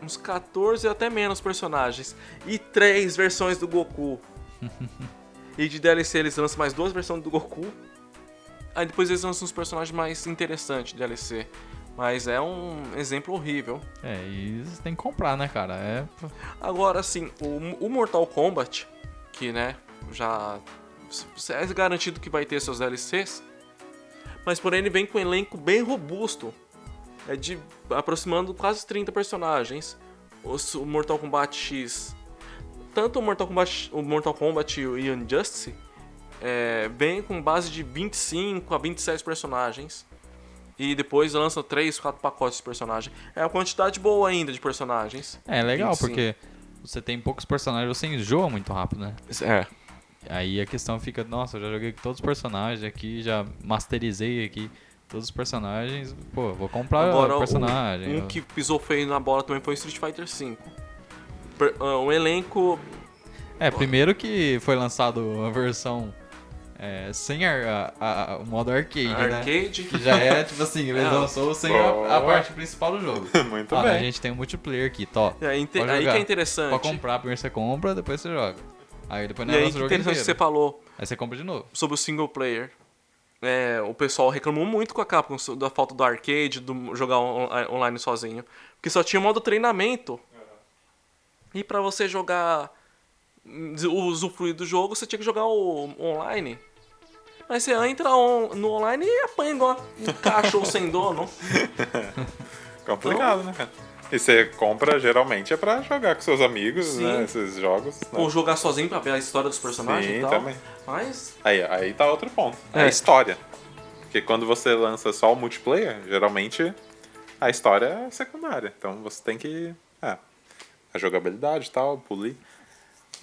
uns 14 até menos personagens. E três versões do Goku. e de DLC eles lançam mais duas versões do Goku. Aí depois eles lançam uns personagens mais interessantes de DLC. Mas é um exemplo horrível. É, e você tem que comprar, né, cara? É. Agora, assim, o, o Mortal Kombat, que, né, já é garantido que vai ter seus DLCs, mas porém ele vem com um elenco bem robusto, é de aproximando quase 30 personagens. O, Mortal Kombat X, tanto o Mortal Kombat, o Mortal Kombat e o Injustice, é, vem com base de 25 a 27 personagens. E depois lança 3, 4 pacotes de personagem. É uma quantidade boa ainda de personagens. É legal, 25. porque você tem poucos personagens, você enjoa muito rápido, né? É. Aí a questão fica, nossa, eu já joguei com todos os personagens aqui, já masterizei aqui todos os personagens, pô, vou comprar Agora, o personagem. um eu- que pisou feio na bola também foi Street Fighter V. Ah, um elenco. É, primeiro que foi lançado a versão é, sem a, a- a- o modo arcade, né? arcade. Que já é, tipo assim, eles É. lançou sem a, parte principal do jogo. Muito Ah, bem. A gente tem um multiplayer aqui, tó. É, aí que é interessante. Pra comprar, primeiro você compra, depois você joga. Aí depois não lança que o jogo interessante que você falou Aí você compra de novo. sobre o single player. É, o pessoal reclamou muito com a Capcom da falta do arcade, do jogar on- online sozinho. Porque só tinha modo treinamento. E pra você jogar. Usufruir do jogo, você tinha que jogar o online. Mas você entra on- no online e apanha igual um cachorro sem dono. Complicado, né, cara? E você compra, geralmente, é pra jogar com seus amigos, Sim. né? Esses jogos. né? Ou jogar sozinho pra ver a história dos personagens Sim, e tal. também. Mas. Aí, aí tá outro ponto. É. É. a história. Porque quando você lança só o multiplayer, geralmente a história é secundária. Então você tem que. É, a jogabilidade e tal, polir.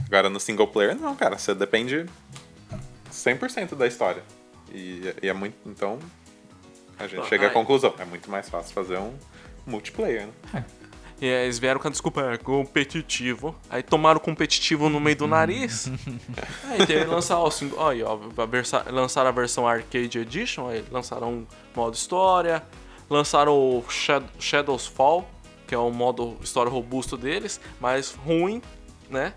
Agora no single player, não, cara. Você depende 100% da história. E, e é muito. Então, a gente Ah, chega à ai. conclusão: é muito mais fácil fazer um multiplayer, né? E aí eles vieram com a desculpa, é competitivo. Aí tomaram o competitivo no meio do nariz. aí teve que lançar assim, ó, aí, ó, lançaram a versão Arcade Edition, aí lançaram um modo história, lançaram o Shad- Shadows Fall, que é o modo história robusto deles, mas ruim, né?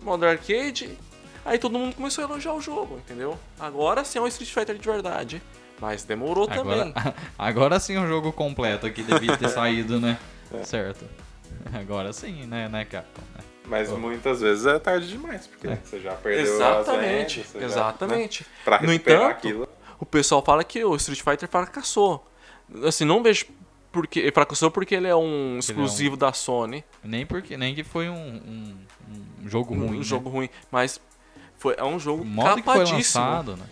Modo arcade. Aí todo mundo começou a elogiar o jogo, entendeu? Agora sim é um Street Fighter de verdade. Mas demorou também. Agora, agora sim é um jogo completo que devia ter saído, né? Certo. Agora sim, né, né, Capcom? né? Mas muitas vezes é tarde demais, porque você já perdeu Exatamente, as vendas, você já, exatamente. né? Pra No entanto, aquilo. o pessoal fala que o Street Fighter fracassou. Assim, não vejo porque fracassou porque ele é um exclusivo da Sony, Nem porque nem que foi um, um, um jogo um ruim. né? jogo ruim, mas foi é um jogo O modo que foi lançado, né?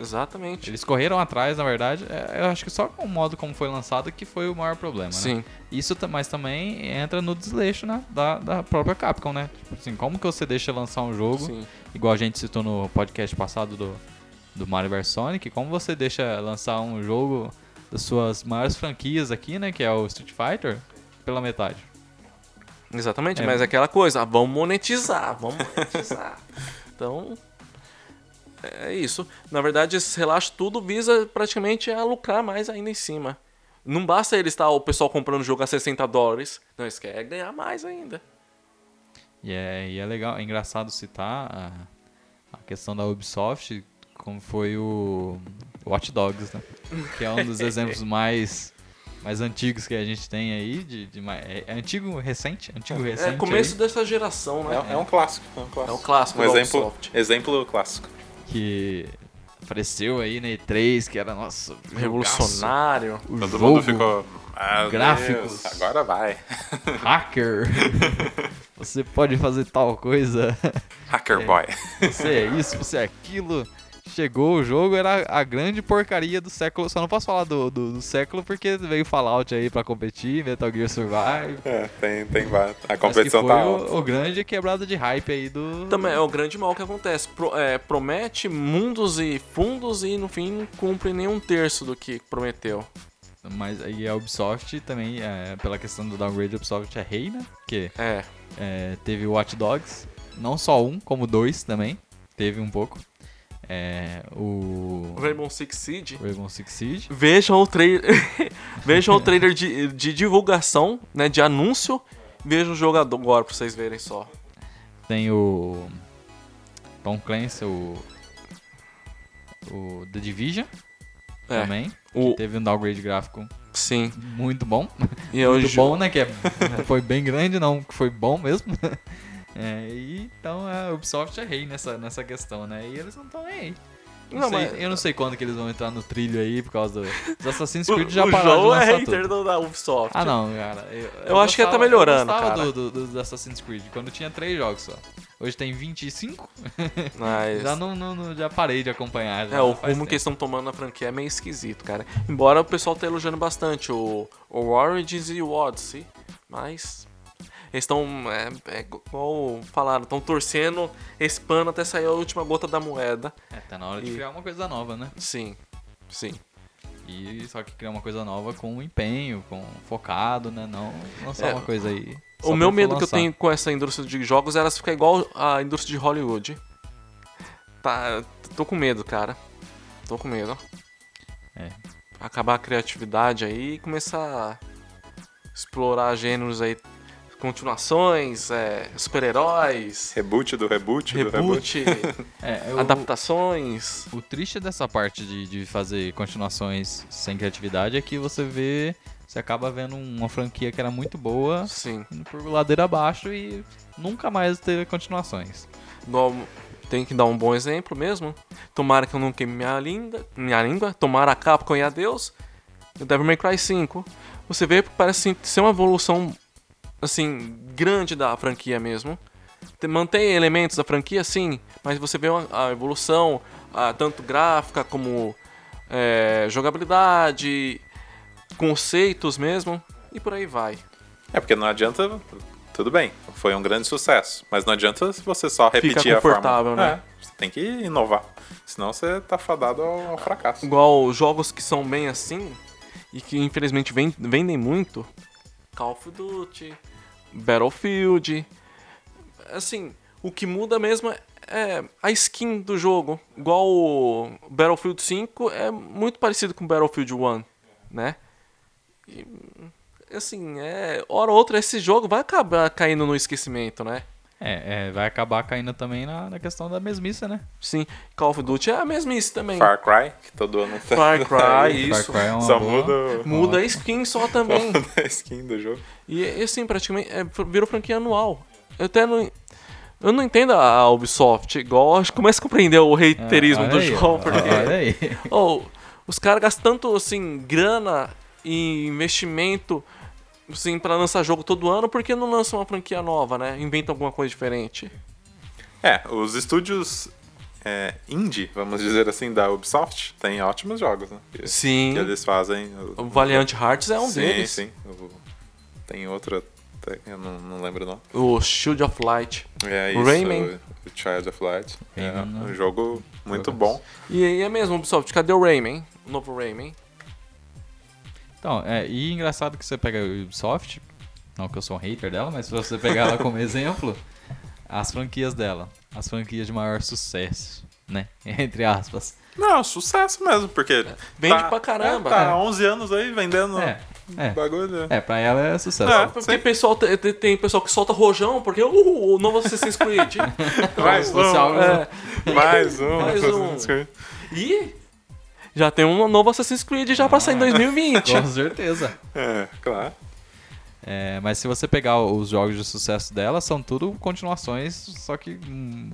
Exatamente. Eles correram atrás, na verdade. é, Eu acho que só com o modo como foi lançado que foi o maior problema, né? Sim. Isso ta- mas também entra no desleixo né, da, da própria Capcom, né? Tipo assim, como que você deixa lançar um jogo, Sim. igual a gente citou no podcast passado do, do Mario vs Sonic, como você deixa lançar um jogo das suas maiores franquias aqui, né? Que é o Street Fighter, pela metade. Exatamente, É. mas é aquela coisa, ah, vamos monetizar, vamos monetizar. então, é isso. Na verdade, esse relaxo tudo visa praticamente a lucrar mais ainda em cima. Não basta eles estar o pessoal comprando o jogo a 60 dólares. Não, eles querem ganhar mais ainda. E é, e é legal, é engraçado citar a, a questão da Ubisoft, como foi o Watch Dogs, né? Que é um dos exemplos mais, mais antigos que a gente tem aí. De, de é, é antigo, recente? Antigo, recente. É começo aí, dessa geração, né? É, é um clássico. É um clássico. É um clássico Um exemplo, Ubisoft. exemplo clássico. que apareceu aí na E3, que era, nossa, Revolucionário. O Todo jogo, mundo ficou. Ah, gráficos. Deus, agora vai. hacker. você pode fazer tal coisa. Hacker Boy. Você é isso, você é aquilo. Chegou o jogo, era a grande porcaria do século. Só não posso falar do, do, do século porque veio Fallout aí pra competir, Metal Gear Survive. É, tem, tem vários. A Mas que competição foi tá alta. o, o grande quebrada de hype aí do. Também é o grande mal que acontece. Pro- é, promete mundos e fundos e no fim não cumpre nem um terço do que prometeu. Mas aí a Ubisoft também, é, pela questão do downgrade, a Ubisoft é rei, né? Porque É. é, teve Watch Dogs, não só um, como dois também. Teve um pouco. É, o Rainbow Six Siege. Rainbow Six Siege. Vejam o trailer. Vejam o trailer de, de divulgação, né? De anúncio. Vejam o jogador agora pra vocês verem só. Tem o Tom Clancy, o, o The Division É. também. O- teve um downgrade gráfico Sim. muito bom. E é muito bom, né? Que é, foi bem grande, não, que foi bom mesmo. É, e então a Ubisoft é rei nessa, nessa questão, né? E eles não estão nem aí. Não Não, sei- mas- Eu não sei quando que eles vão entrar no trilho aí por causa do, dos Assassin's O, Creed já o pararam de é lançar hater tudo. do- da Ubisoft. Ah, não, cara. Eu, Eu acho que tá gostava- melhorando, eu gostava cara. Do, do, do Assassin's Creed, quando tinha três jogos só. Hoje tem 25, Mas... já, não, não, já parei de acompanhar. já É, o rumo tempo. que eles estão tomando na franquia é meio esquisito, cara. Embora o pessoal tá elogiando bastante o, o Origins e o Odyssey, mas eles estão, é, é igual falaram, estão torcendo esse pano até sair a última gota da moeda. É, tá na hora de E- criar uma coisa nova, né? Sim, sim. E só que criar uma coisa nova com empenho, com focado, né? Não, não só É, uma coisa aí. O meu medo que eu lançar. tenho com essa indústria de jogos é elas ficar igual a indústria de Hollywood. Tá, tô com medo, cara. Tô com medo. É. Acabar a criatividade aí e começar a explorar gêneros aí, continuações, é, super-heróis, Reboot do reboot do reboot. reboot, É, eu- adaptações. O triste dessa parte de, de fazer continuações sem criatividade é que você vê. Você acaba vendo uma franquia que era muito boa Sim. indo por ladeira abaixo e nunca mais ter continuações. Tem que dar um bom exemplo mesmo. Tomara que eu não queime minha, linda, minha língua. Tomara a Capcom e a Deus. O Devil May Cry 5. Você vê que parece ser uma evolução assim grande da franquia mesmo. Mantém elementos da franquia, sim, mas você vê uma- a evolução, a- tanto gráfica como é, jogabilidade, conceitos mesmo, e por aí vai. É, porque não adianta. Tudo bem, foi um grande sucesso. Mas não adianta você só repetir a confortável, forma. né? É, tem que inovar. Senão você tá fadado ao, ao fracasso. Igual jogos que são bem assim e que infelizmente ven- vendem muito. Call of Duty, Battlefield. Assim, o que muda mesmo é- a skin do jogo. Igual o Battlefield 5 é muito parecido com Battlefield 1, né? E, assim, é, hora ou outra esse jogo vai acabar caindo no esquecimento, né? É, é, vai acabar caindo também na, na questão da mesmice, né? Sim, Call of Duty é a mesmice também. Far Cry, que todo ano tá Far Cry, Far isso. Cry é uma Só boa. muda, Muda a skin só também. muda a skin do jogo. E, e, assim, praticamente é, virou franquia anual. Eu até não. Eu não entendo a Ubisoft, igual acho que começa a compreender o haterismo É, do aí, jogo, porque. Olha aí. Oh, os caras gastam tanto assim, grana e investimento assim, pra lançar jogo todo ano, por que não lançam uma franquia nova, né? Inventam alguma coisa diferente. É, os estúdios é, indie, vamos dizer assim, da Ubisoft, tem ótimos jogos, né? Que, Sim. que eles fazem. O Valiant Hearts é um sim, deles. Sim, o- Tem outro, até que eu não, não lembro não. O Shield of Light. É O isso, Rayman. o Child of Light. É Rayman, né? um jogo muito bom. E aí é mesmo, Ubisoft, cadê o Rayman? O novo Rayman? Então, é, e engraçado que você pega a Ubisoft, não que eu sou um hater dela, mas se você pegar ela como exemplo, as franquias dela, as franquias de maior sucesso, né? Entre aspas. Não, sucesso mesmo, porque. Vende pra caramba. É, tá É. há 11 anos aí vendendo É, é. bagulho. É, pra ela é sucesso. É. Porque pessoal, te- te- tem pessoal que solta rojão, porque uh, o novo Assassin's Creed. Mais um, É, mais um. Mais um. Assassin's Creed. e já tem um novo Assassin's Creed já pra sair em 2020. Com certeza. É, claro. É, mas se você pegar os jogos de sucesso dela, são tudo continuações, só que. hum,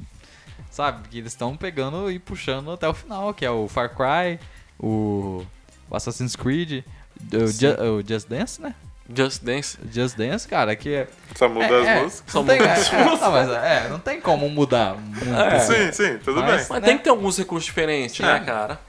sabe, que eles estão pegando e puxando até o final, que é o Far Cry, o, o Assassin's Creed, o, o Just Dance, né? Just Dance. Just Dance, cara, que é. Só muda é, as é, músicas. Não tem, é, é, não, mas é, não tem como mudar muito. É. Sim, sim, tudo Mas- bem. Mas tem que ter alguns recursos diferentes, Sim. né, cara?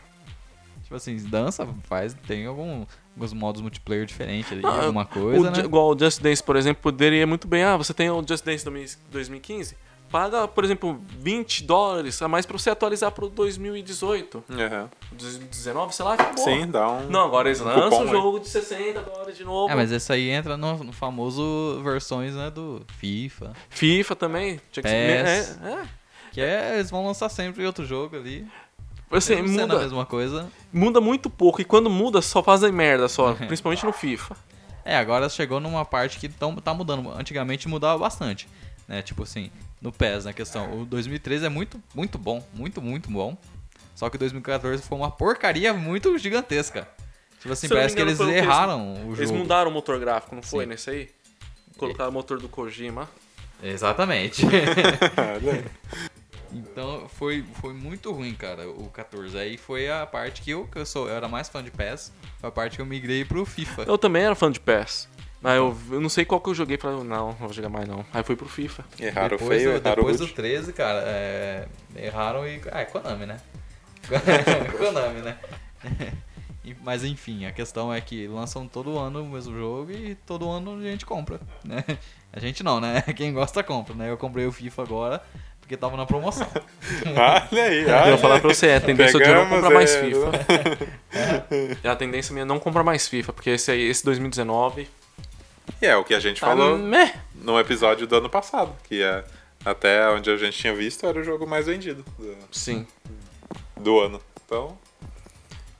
Tipo assim, dança, faz, tem algum, alguns modos multiplayer diferentes ali, Não, alguma O coisa, Ju- né? Igual o Just Dance, por exemplo, poderia muito bem. Ah, você tem o Just Dance 2015? Paga, por exemplo, 20 dólares a mais pra você atualizar pro 2018. Aham. 2019, sei lá, acabou. Sim, dá um. Não, agora eles um lançam o aí. jogo de 60 dólares de novo. É, mas esse aí entra no, no famoso versões né, do FIFA. FIFA também. Tinha que ser. É, é. Que é, eles vão lançar sempre outro jogo ali. Assim, mesmo sendo a muda, mesma coisa. muda muito pouco. E quando muda, só fazem merda só. principalmente no FIFA. É, agora chegou numa parte que tão, tá mudando. Antigamente mudava bastante. Né? Tipo assim, no PES, na questão. O 2013 é muito, muito bom. Muito, muito bom. Só que o 2014 foi uma porcaria muito gigantesca. Tipo assim, Se parece que me eles engano, foi o que erraram o Eles jogo. mudaram o motor gráfico, não foi Sim. nesse aí? Colocaram o motor do Kojima. Exatamente. Então foi, foi muito ruim, cara, o 14. Aí foi a parte que eu, que eu sou, eu era mais fã de PES, foi a parte que eu migrei pro FIFA. Eu também era fã de PES. Mas eu, eu não sei qual que eu joguei. Falei, não, não vou jogar mais não. Aí fui pro FIFA. Erraram depois feio, erraram depois do rude. 13, cara, é, erraram e. Ah, é Konami, né? Konami, né? Mas enfim, a questão é que lançam todo ano o mesmo jogo e todo ano a gente compra, né? A gente não, né? Quem gosta compra, né? Eu comprei o FIFA agora porque tava na promoção. Olha aí, Eu olha. vou falar pra você, a tendência de eu não comprar mais é. FIFA. É a tendência minha é não comprar mais FIFA, porque esse aí, esse 2019. E é o que a gente Tá falou meh. no episódio do ano passado, que é até onde a gente tinha visto era o jogo mais vendido do, Sim. do ano. Então,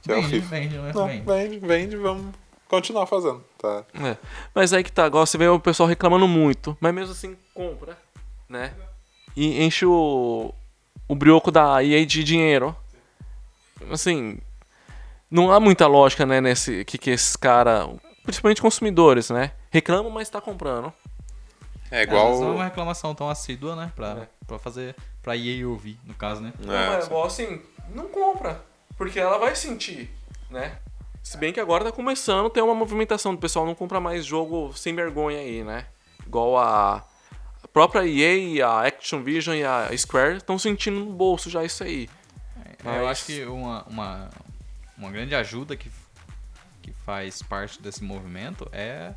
que é o Vende, FIFA. vende, né? Não, Vende. vende, vende, vamos continuar fazendo. Tá. É. Mas aí que tá, agora você vê o pessoal reclamando muito, mas mesmo assim compra, né? E enche o, o brioco da EA de dinheiro. Assim, não há muita lógica, né, nesse que, que esses caras, principalmente consumidores, né? Reclamam, mas tá comprando. É É, mas não é igual. uma reclamação tão assídua, né? Pra, É. pra fazer. Pra EA ouvir, no caso, né? Não, É, mas sim. igual assim, não compra. Porque ela vai sentir, né? Se bem que agora tá começando a ter uma movimentação do pessoal não comprar mais jogo sem vergonha aí, né? Igual a própria EA, a Activision e a Square estão sentindo no bolso já isso aí. É, Eu Mas- acho que uma, uma, uma grande ajuda que, que faz parte desse movimento é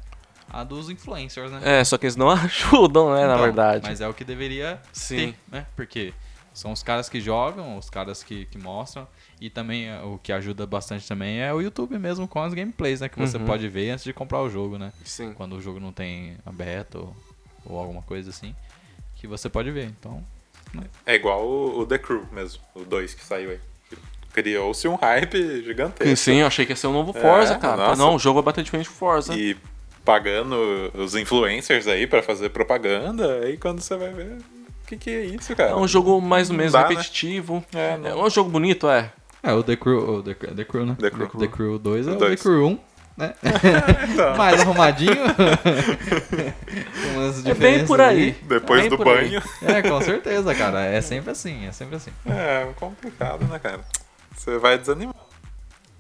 a dos influencers, né? É, só que eles não ajudam, né, na Então, verdade. Mas é o que deveria Sim. ter, né? Porque São os caras que jogam, os caras que, que mostram. E também é, o que ajuda bastante também é o YouTube mesmo com as gameplays, né? Que você Uhum. pode ver antes de comprar o jogo, né? Sim. Quando o jogo não tem a beta ou, ou alguma coisa assim. Que você pode ver. Então, É igual o, o The Crew mesmo, o 2 que saiu aí. Criou-se um hype gigantesco. Sim, eu achei que ia ser o novo Forza, É, cara. nossa. Não, o jogo vai bater de frente com Forza. E pagando os influencers aí pra fazer propaganda, aí quando você vai ver, o que, que é isso, cara? É um jogo mais ou menos dá, né? repetitivo. É, É, não- um jogo bonito, é. é o The Crew, o The, The Crew, né? The Crew. The Crew 2 é O. The Crew 1, né? Então, Mais arrumadinho. É bem por aí. depois Bem do por aí. banho. É, com certeza, cara. É sempre assim, é sempre assim. É complicado, né, cara? Você vai desanimar.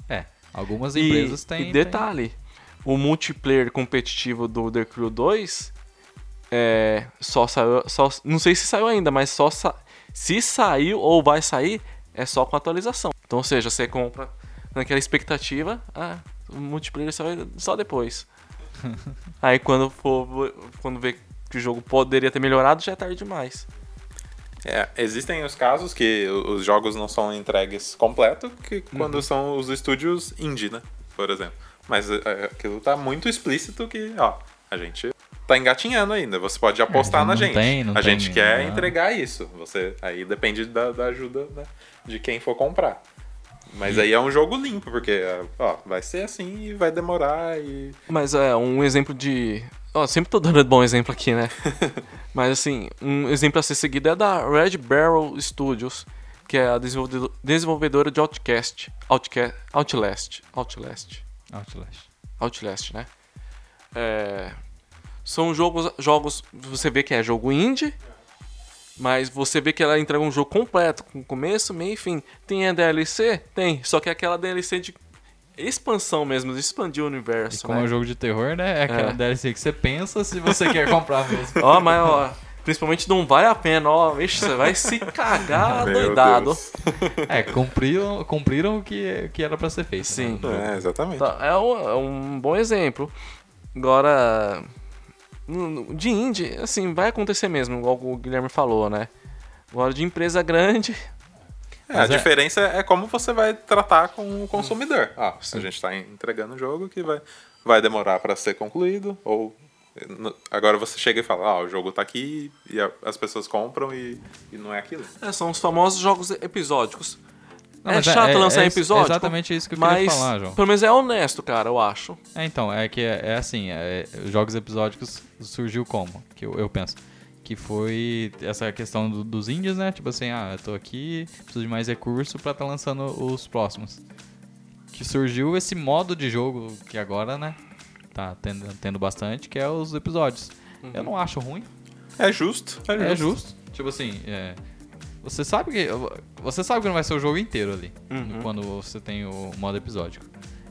É, algumas E, empresas têm. e detalhe, o multiplayer competitivo do The Crew 2 é, só saiu. Só, não sei se saiu ainda, mas só sa- se saiu ou vai sair, é só com atualização. Então, ou seja, você compra naquela expectativa, ah, multiplayer só, só depois. Aí quando for quando vê que o jogo poderia ter melhorado, já é tarde demais. É, existem os casos que os jogos não são entregues completo, que Uhum. quando são os estúdios indie, né? Por exemplo. Mas é, aquilo tá muito explícito que, ó, a gente tá engatinhando ainda. Você pode apostar não na gente. tem, não a tem, gente quer não. entregar isso. Você aí depende da, da ajuda né, de quem for comprar. Mas aí é um jogo limpo, porque ó, vai ser assim e vai demorar e Mas é um exemplo de. Ó, sempre tô dando bom exemplo aqui, né? Mas assim, um exemplo a ser seguido é da Red Barrel Studios, que é a desenvolvedo- desenvolvedora de Outcast. Outcast Outlast. Outlast. Outlast. Outlast, né? É, são jogos, jogos. Você vê que é jogo indie, mas você vê que ela entrega um jogo completo, com começo, meio e fim. Tem a DLC? Tem. Só que é aquela DLC de expansão mesmo, de expandir o E universo. como é né? um jogo de terror, né? É aquela É. DLC que você pensa se você quer comprar mesmo. Ó, mas ó, principalmente não vale a pena, ó. Vixe, você vai se cagar doidado. É, cumpriram, cumpriram o que, que era pra ser feito. Sim. né? É, exatamente. Tá, é, um, é um bom exemplo. Agora, de indie, assim, vai acontecer mesmo, igual o Guilherme falou, né? Agora, de empresa grande, É, a é- diferença é como você vai tratar com o consumidor. Ah, a gente está entregando um jogo que vai, vai demorar para ser concluído, ou agora você chega e fala, ah, o jogo tá aqui e as pessoas compram e, e não é aquilo. é, são os famosos jogos episódicos. Não, é mas chato lançar é episódio. exatamente isso que eu mas, queria falar, João. Pelo menos é honesto, cara, eu acho. É, então, é que é, é assim, é, jogos episódicos surgiu como? Que eu, eu penso. Que foi essa questão do- dos indies, né? Tipo assim, ah, eu tô aqui, preciso de mais recurso pra tá lançando os próximos. Que surgiu esse modo de jogo que agora, né? Tá tendo, tendo bastante, que é os episódios. Eu não acho ruim, É justo. É justo. é justo. Tipo assim, é, você sabe que você sabe que não vai ser o jogo inteiro ali Uhum. quando você tem o modo episódico.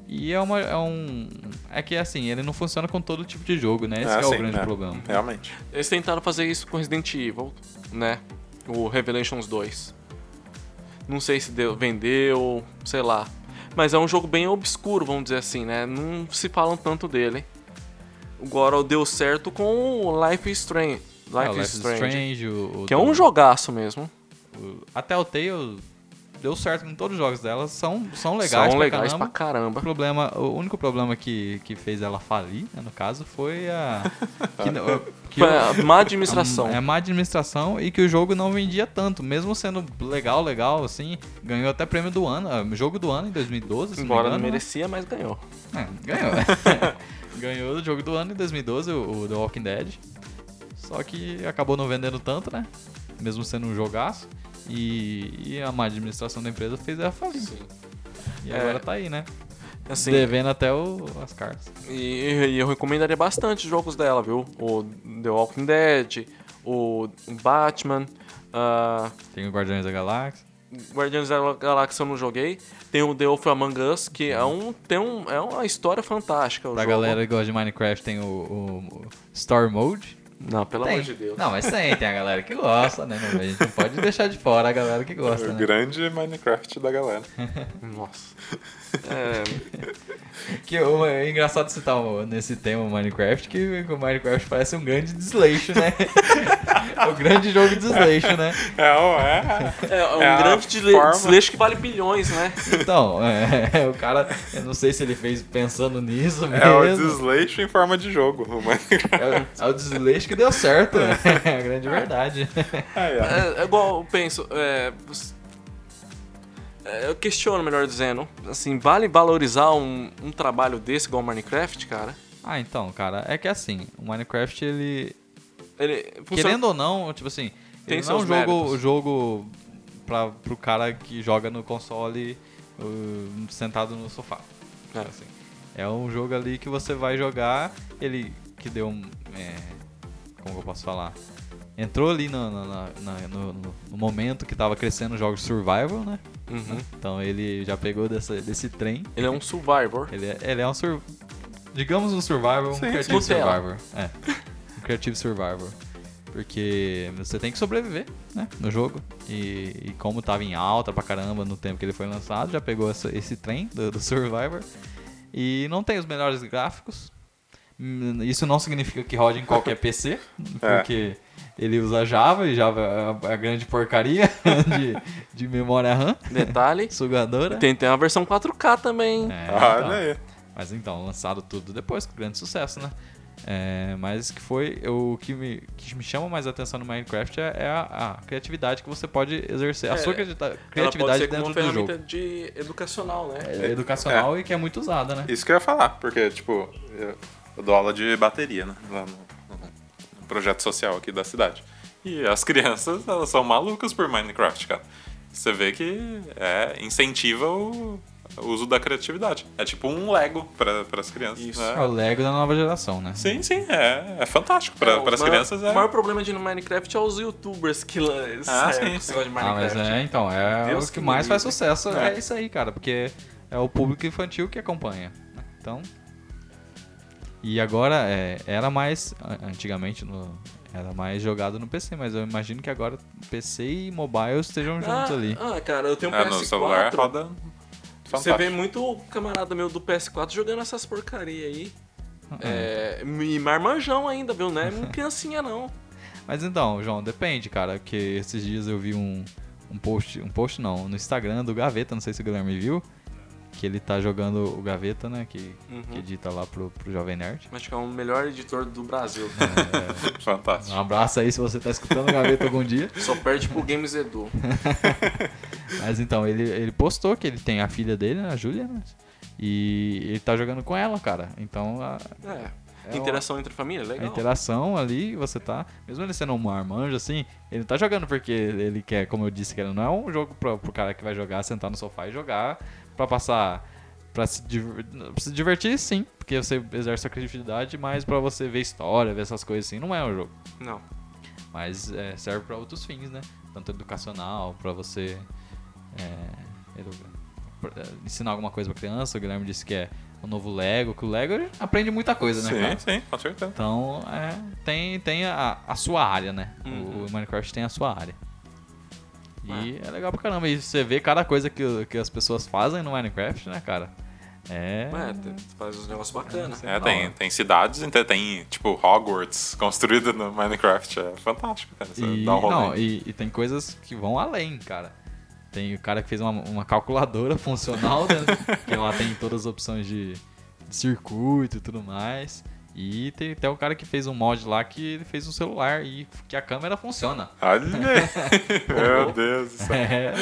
E é, uma, é um. É que assim, ele não funciona com todo tipo de jogo, né? Esse que é o grande é. problema. Realmente. Eles tentaram fazer isso com Resident Evil, né? O Revelations 2. Não sei se deu, vendeu, sei lá. Mas é um jogo bem obscuro, vamos dizer assim, né? Não se falam tanto dele. Agora deu certo com o Life is Strange. Life, É, Life is Strange. Strange, o, o Que é um jogaço mesmo. O- Até o Tale deu certo em todos os jogos dela, são, são legais, São pra legais caramba. pra caramba. O, problema, o único problema que, que fez ela falir, né, no caso, foi a. Que, não- que o- má administração. É má administração e que o jogo não vendia tanto. Mesmo sendo legal, legal, assim, ganhou até prêmio do ano, ah, jogo do ano em 2012, se não me Embora não engano, né? merecia, mas ganhou. É, ganhou. ganhou o jogo do ano em 2012, o, o The Walking Dead. Só que acabou não vendendo tanto, né? Mesmo sendo um jogaço. E, e a má administração da empresa fez ela falir. E É. agora tá aí, né? Assim, Devendo até o- as cartas. E, e eu recomendaria bastante os jogos dela, viu? O The Walking Dead, o Batman, ah, Tem o Guardiões da Galáxia. Guardiões da Galáxia eu não joguei. Tem o The Wolf Among Us, que é, um, tem um, é uma história fantástica. Pra jogo. galera que gosta de Minecraft tem o, o- Store Mode. Não, pelo Tem. amor de Deus. Não, mas tem, tem a galera que gosta, né? A gente não pode deixar de fora a galera que gosta, o né? grande Minecraft da galera. Nossa. É, Que o- é engraçado citar o- nesse tema o Minecraft, que o Minecraft parece um grande desleixo, né? É o grande jogo de desleixo, né? É, ó, é. É, um É a grande desleixo que vale bilhões, né? Então, é, o cara, eu não sei se ele fez pensando nisso mesmo. É o desleixo em forma de jogo. o Minecraft. É o- é o desleixo que deu certo, né? É a grande verdade. É, é igual eu penso. é, você- é, eu questiono, melhor dizendo. Assim, vale valorizar um, um trabalho desse igual Minecraft, cara? Ah, então, cara, é que assim, o Minecraft, ele, Ele funciona- querendo ou não, tipo assim, Tem ele não é um jogo, jogo pra, pro cara que joga no console uh, sentado no sofá. É. Assim, é um jogo ali que você vai jogar, ele que deu um. é, como eu posso falar? Entrou ali no, no- no- no- no momento que tava crescendo os jogos survival, né? Uhum. Então ele já pegou dessa, desse trem. Ele é um survivor. Ele é, ele é um sur... Digamos um survival, um Sim, creative survivor. É. Um creative survivor. Porque você tem que sobreviver, né? No jogo. E, e como tava em alta pra caramba no tempo que ele foi lançado, já pegou essa- esse trem do, do Survivor. E não tem os melhores gráficos. Hum, Isso não significa que rode em qualquer PC, porque ele usa Java e Java é a, a grande porcaria de, de memória RAM, Detalhe. sugadora. Tem, tem uma versão 4K também. É, Olha então. aí. Mas então, lançado tudo depois, com grande sucesso, né? É, mas que foi o que me, que me chama mais atenção no Minecraft é, é a, a criatividade que você pode exercer, a É, sua criati- Ela pode criatividade ser como dentro uma do jogo. de educacional, né? É educacional e que é muito usada, né? Isso que eu ia falar, porque, tipo, eu, eu dou aula de bateria, né? Lá no projeto social aqui da cidade. E as crianças, elas são malucas por Minecraft, cara. Você vê que é, incentiva o, uso da criatividade. É tipo um Lego para as crianças. Isso. né? É o Lego da nova geração, né? Sim, sim, é, é fantástico. Para É, o as maior- crianças é. O maior problema de no Minecraft é os youtubers que Ah, saem sim, sim. de Ah, mas Minecraft. é, então, é Deus o que que mais faz sucesso, é. É. isso aí, cara, porque é o público infantil que acompanha. né? Então. E agora, é, era mais. Antigamente, no, era mais jogado no PC, mas eu imagino que agora PC e mobile estejam juntos ah, ali. ah, cara, eu tenho um É, PS4. no celular roda. Você Fantástico. vê muito camarada meu do PS4 jogando essas porcaria aí. Ah, É, e marmanjão ainda, viu? Não é criancinha, não. Mas então, João, depende, cara, porque esses dias eu vi um, um post, um post não, no Instagram do Gaveta, não sei se o Guilherme viu, que ele tá jogando o Gaveta, né, que, Uhum. que edita lá pro, pro Jovem Nerd. Acho que é o melhor editor do Brasil. Um Fantástico. abraço aí se você tá escutando o Gaveta algum dia. Só perde pro Games Edu. Mas então, ele, ele postou que ele tem a filha dele, né, a Júlia, né? E ele tá jogando com ela, cara. Então a, É. É Interação entre família, a legal. interação ali, você tá. Mesmo ele sendo um marmanjo, assim, ele tá jogando porque ele quer, como eu disse, que ele não é um jogo pro, pro cara que vai jogar, sentar no sofá e jogar pra passar. Pra se, se divertir, sim, porque você exerce a criatividade, mas pra você ver história, ver essas coisas assim, não é um jogo. Não. Mas é, serve pra outros fins, né? Tanto educacional, pra você é, é, ensinar alguma coisa pra criança. O Guilherme disse que é o novo Lego, que o Lego aprende muita coisa, né, Sim, cara? sim, com certeza. Então, é, tem, tem a, a sua área, né? O- Uhum. O, Minecraft tem a sua área. E é legal pra caramba. E você vê cada coisa que, que as pessoas fazem no Minecraft, né, cara? É. É, faz uns negócios bacanas. É, tem, tem cidades, então tem, tipo, Hogwarts construída no Minecraft. É fantástico, cara. Você E, dá um rolê. não, e, e tem coisas que vão além, cara. Tem o cara que fez uma, uma calculadora funcional, né? que lá tem todas as opções de, de circuito e tudo mais. E tem até o cara que fez um mod lá que ele fez um celular e que a câmera funciona. Olha. Meu Deus do céu. É,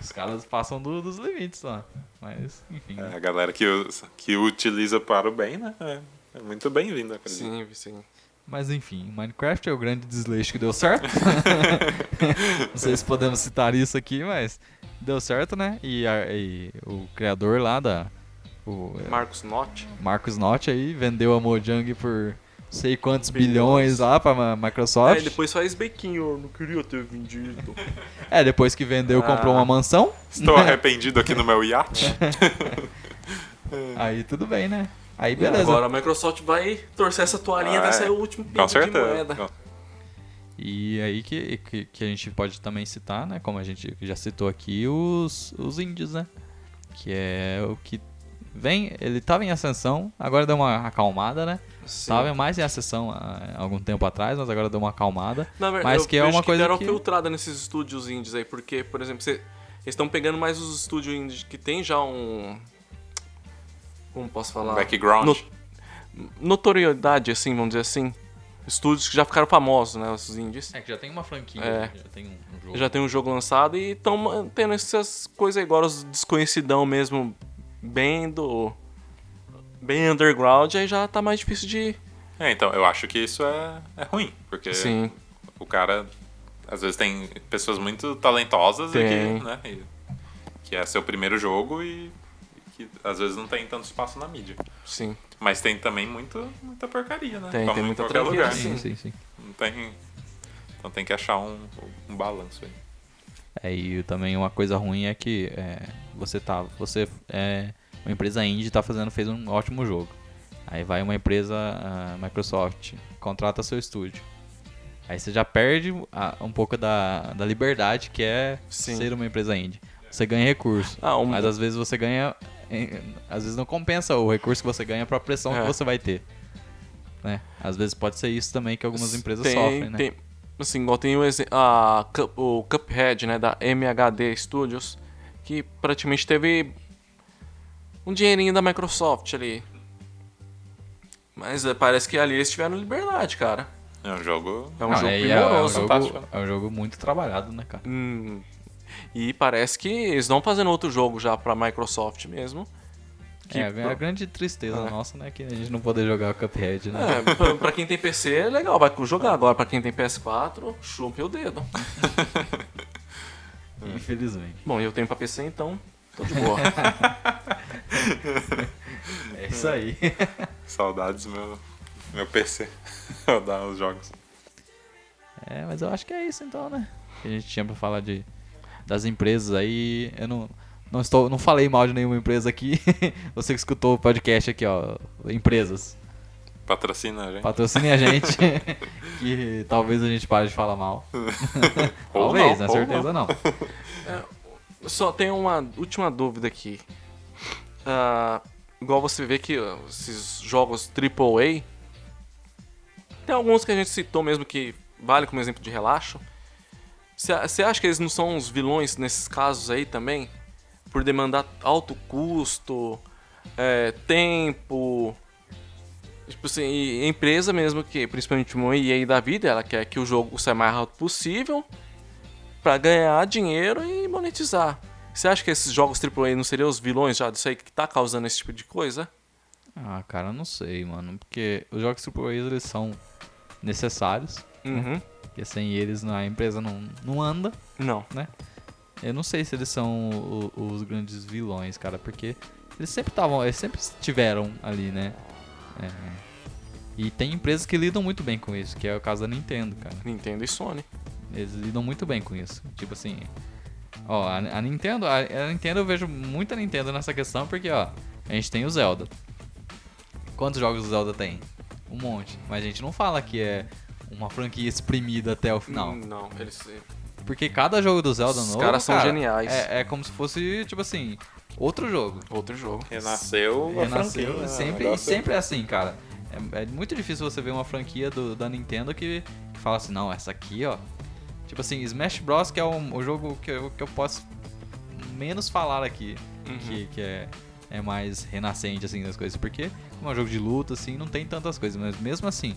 os caras passam do- dos limites lá. Mas, enfim. É, a galera que, usa- que utiliza para o bem, né? É, é muito bem-vinda, acredito. Sim, sim. Mas enfim, Minecraft é o grande desleixo que deu certo. Não sei se podemos citar isso aqui, mas deu certo, né? E, a- e o criador lá da. O é, Marcos Nott. Marcos Nott aí vendeu a Mojang por sei quantos Bilhões. bilhões lá pra Microsoft. É, depois faz bequinho, eu não queria ter vendido. É, depois que vendeu, Ah. comprou uma mansão. Estou arrependido aqui no meu iate. Aí tudo bem, né? Aí beleza. Agora a Microsoft vai torcer essa toalhinha Ah, até é. sair o último pingo de moeda. E aí que, que, que a gente pode também citar, né? Como a gente já citou aqui, os, os indies, né? Que é o que vem, ele tava em ascensão, agora deu uma acalmada, né? Sim. Tava mais em ascensão há algum tempo atrás, mas agora deu uma acalmada. Na verdade, mas eu que é uma coisa deram que... filtrada nesses estúdios indies aí, porque, por exemplo, você- eles estão pegando mais os estúdios indies que tem já um. Como posso falar? Background. No- notoriedade, assim, vamos dizer assim. Estúdios que já ficaram famosos, né? Os indies. É que já tem uma franquia, É. já tem um, jogo. Já tem um jogo lançado e estão mantendo essas coisas agora os desconhecidão mesmo, bem do. bem underground, aí já tá mais difícil de. É, então, eu acho que isso é, é ruim, porque Sim. o cara, às vezes tem pessoas muito talentosas e Tem. que, né, e- que é seu primeiro jogo e, e que às vezes não tem tanto espaço na mídia. Sim. Mas tem também muito, muita porcaria, né? Tem, Como tem em muita qualquer lugar. sim. Sim, sim, sim. Não tem... Então tem que achar um, um balanço aí. É, e também uma coisa ruim é que é, você tá. Você é. Uma empresa indie tá fazendo, fez um ótimo jogo. Aí vai uma empresa, a Microsoft, contrata seu estúdio. Aí você já perde a- um pouco da, da liberdade que é Sim. ser uma empresa indie. Você ganha recurso, Ah, um- mas às vezes você ganha. Às vezes não compensa o recurso que você ganha pra pressão É. que você vai ter. Né? Às vezes pode ser isso também que algumas empresas tem, sofrem, né? Tem, assim, igual tem o, a, o Cuphead, né, da MHD Studios, que praticamente teve um dinheirinho da Microsoft ali. Mas é, parece que ali eles tiveram liberdade, cara. É um jogo... É um Não, jogo é, é, é um primoroso. jogo, fantástico, é um jogo muito trabalhado, né, cara? Hum, e parece que eles estão fazendo outro jogo já pra Microsoft mesmo. Que é, pro- a grande tristeza É. nossa, né, que a gente não poder jogar o Cuphead, né? É, pra, pra quem tem PC é legal, vai jogar. Agora, pra quem tem PS4, chupe o dedo. Infelizmente. Bom, eu tenho pra PC, então tô de boa. É isso aí. Saudades meu, meu PC. Rodar os jogos. É, mas eu acho que é isso então, né? Que a gente tinha pra falar de das empresas aí. Eu não, não estou, não falei mal de nenhuma empresa aqui. Você que escutou o podcast aqui, ó, empresas, Patrocina a gente. patrocinem a gente, que talvez a gente pare de falar mal. Ou talvez, não, na ou certeza não. Só tenho uma última dúvida aqui. Ah, igual você vê que esses jogos AAA, tem alguns que a gente citou mesmo que vale como exemplo de relaxo. Você acha que eles não são os vilões nesses casos aí também? Por demandar alto custo, é, tempo. Tipo assim, e empresa mesmo, que principalmente uma EA da vida, ela quer que o jogo saia mais rápido possível pra ganhar dinheiro e monetizar. Você acha que esses jogos AAA não seriam os vilões já disso aí que tá causando esse tipo de coisa? Ah, cara, não sei, mano. Porque os jogos AAA eles são necessários. Uhum. Porque sem eles a empresa não, não anda. Não. Eu não sei se eles são o- os grandes vilões, cara, porque eles sempre estavam, eles sempre estiveram ali, né? É. E tem empresas que lidam muito bem com isso, que é o caso da Nintendo, cara. Nintendo e Sony. Eles lidam muito bem com isso. Tipo assim, ó, a, a Nintendo, a, a Nintendo eu vejo muita Nintendo nessa questão porque, ó, a gente tem o Zelda. Quantos jogos o Zelda tem? Um monte. Mas a gente não fala que é uma franquia exprimida até o final. Não, eles. Porque cada jogo do Zelda Os novo. caras são cara, geniais. É, é como se fosse, tipo assim, outro jogo. Outro jogo. Renasceu a Renasceu. franquia, né? sempre, negócio- sempre é assim, cara. É, é muito difícil você ver uma franquia do- da Nintendo que, que fala assim, não, essa aqui, ó. Tipo assim, Smash Bros. que é o, o jogo que eu, que eu posso menos falar aqui. Uhum. Que, que é, é mais renascente, assim, das coisas. Porque, como é um jogo de luta, assim, não tem tantas coisas. Mas mesmo assim,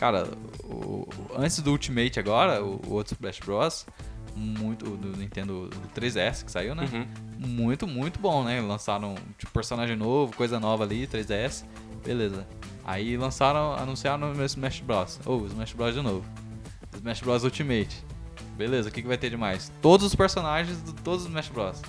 cara, o- antes do Ultimate agora, o, o outro Smash Bros. Muito, do Nintendo do 3DS que saiu, né? Uhum. muito, muito bom, né? Lançaram tipo, personagem novo, coisa nova ali, 3DS, beleza. Aí lançaram, anunciaram o Smash Bros. Ou Smash Bros de novo. Smash Bros Ultimate. Beleza, o que, que vai ter de mais? Todos os personagens de todos os Smash Bros.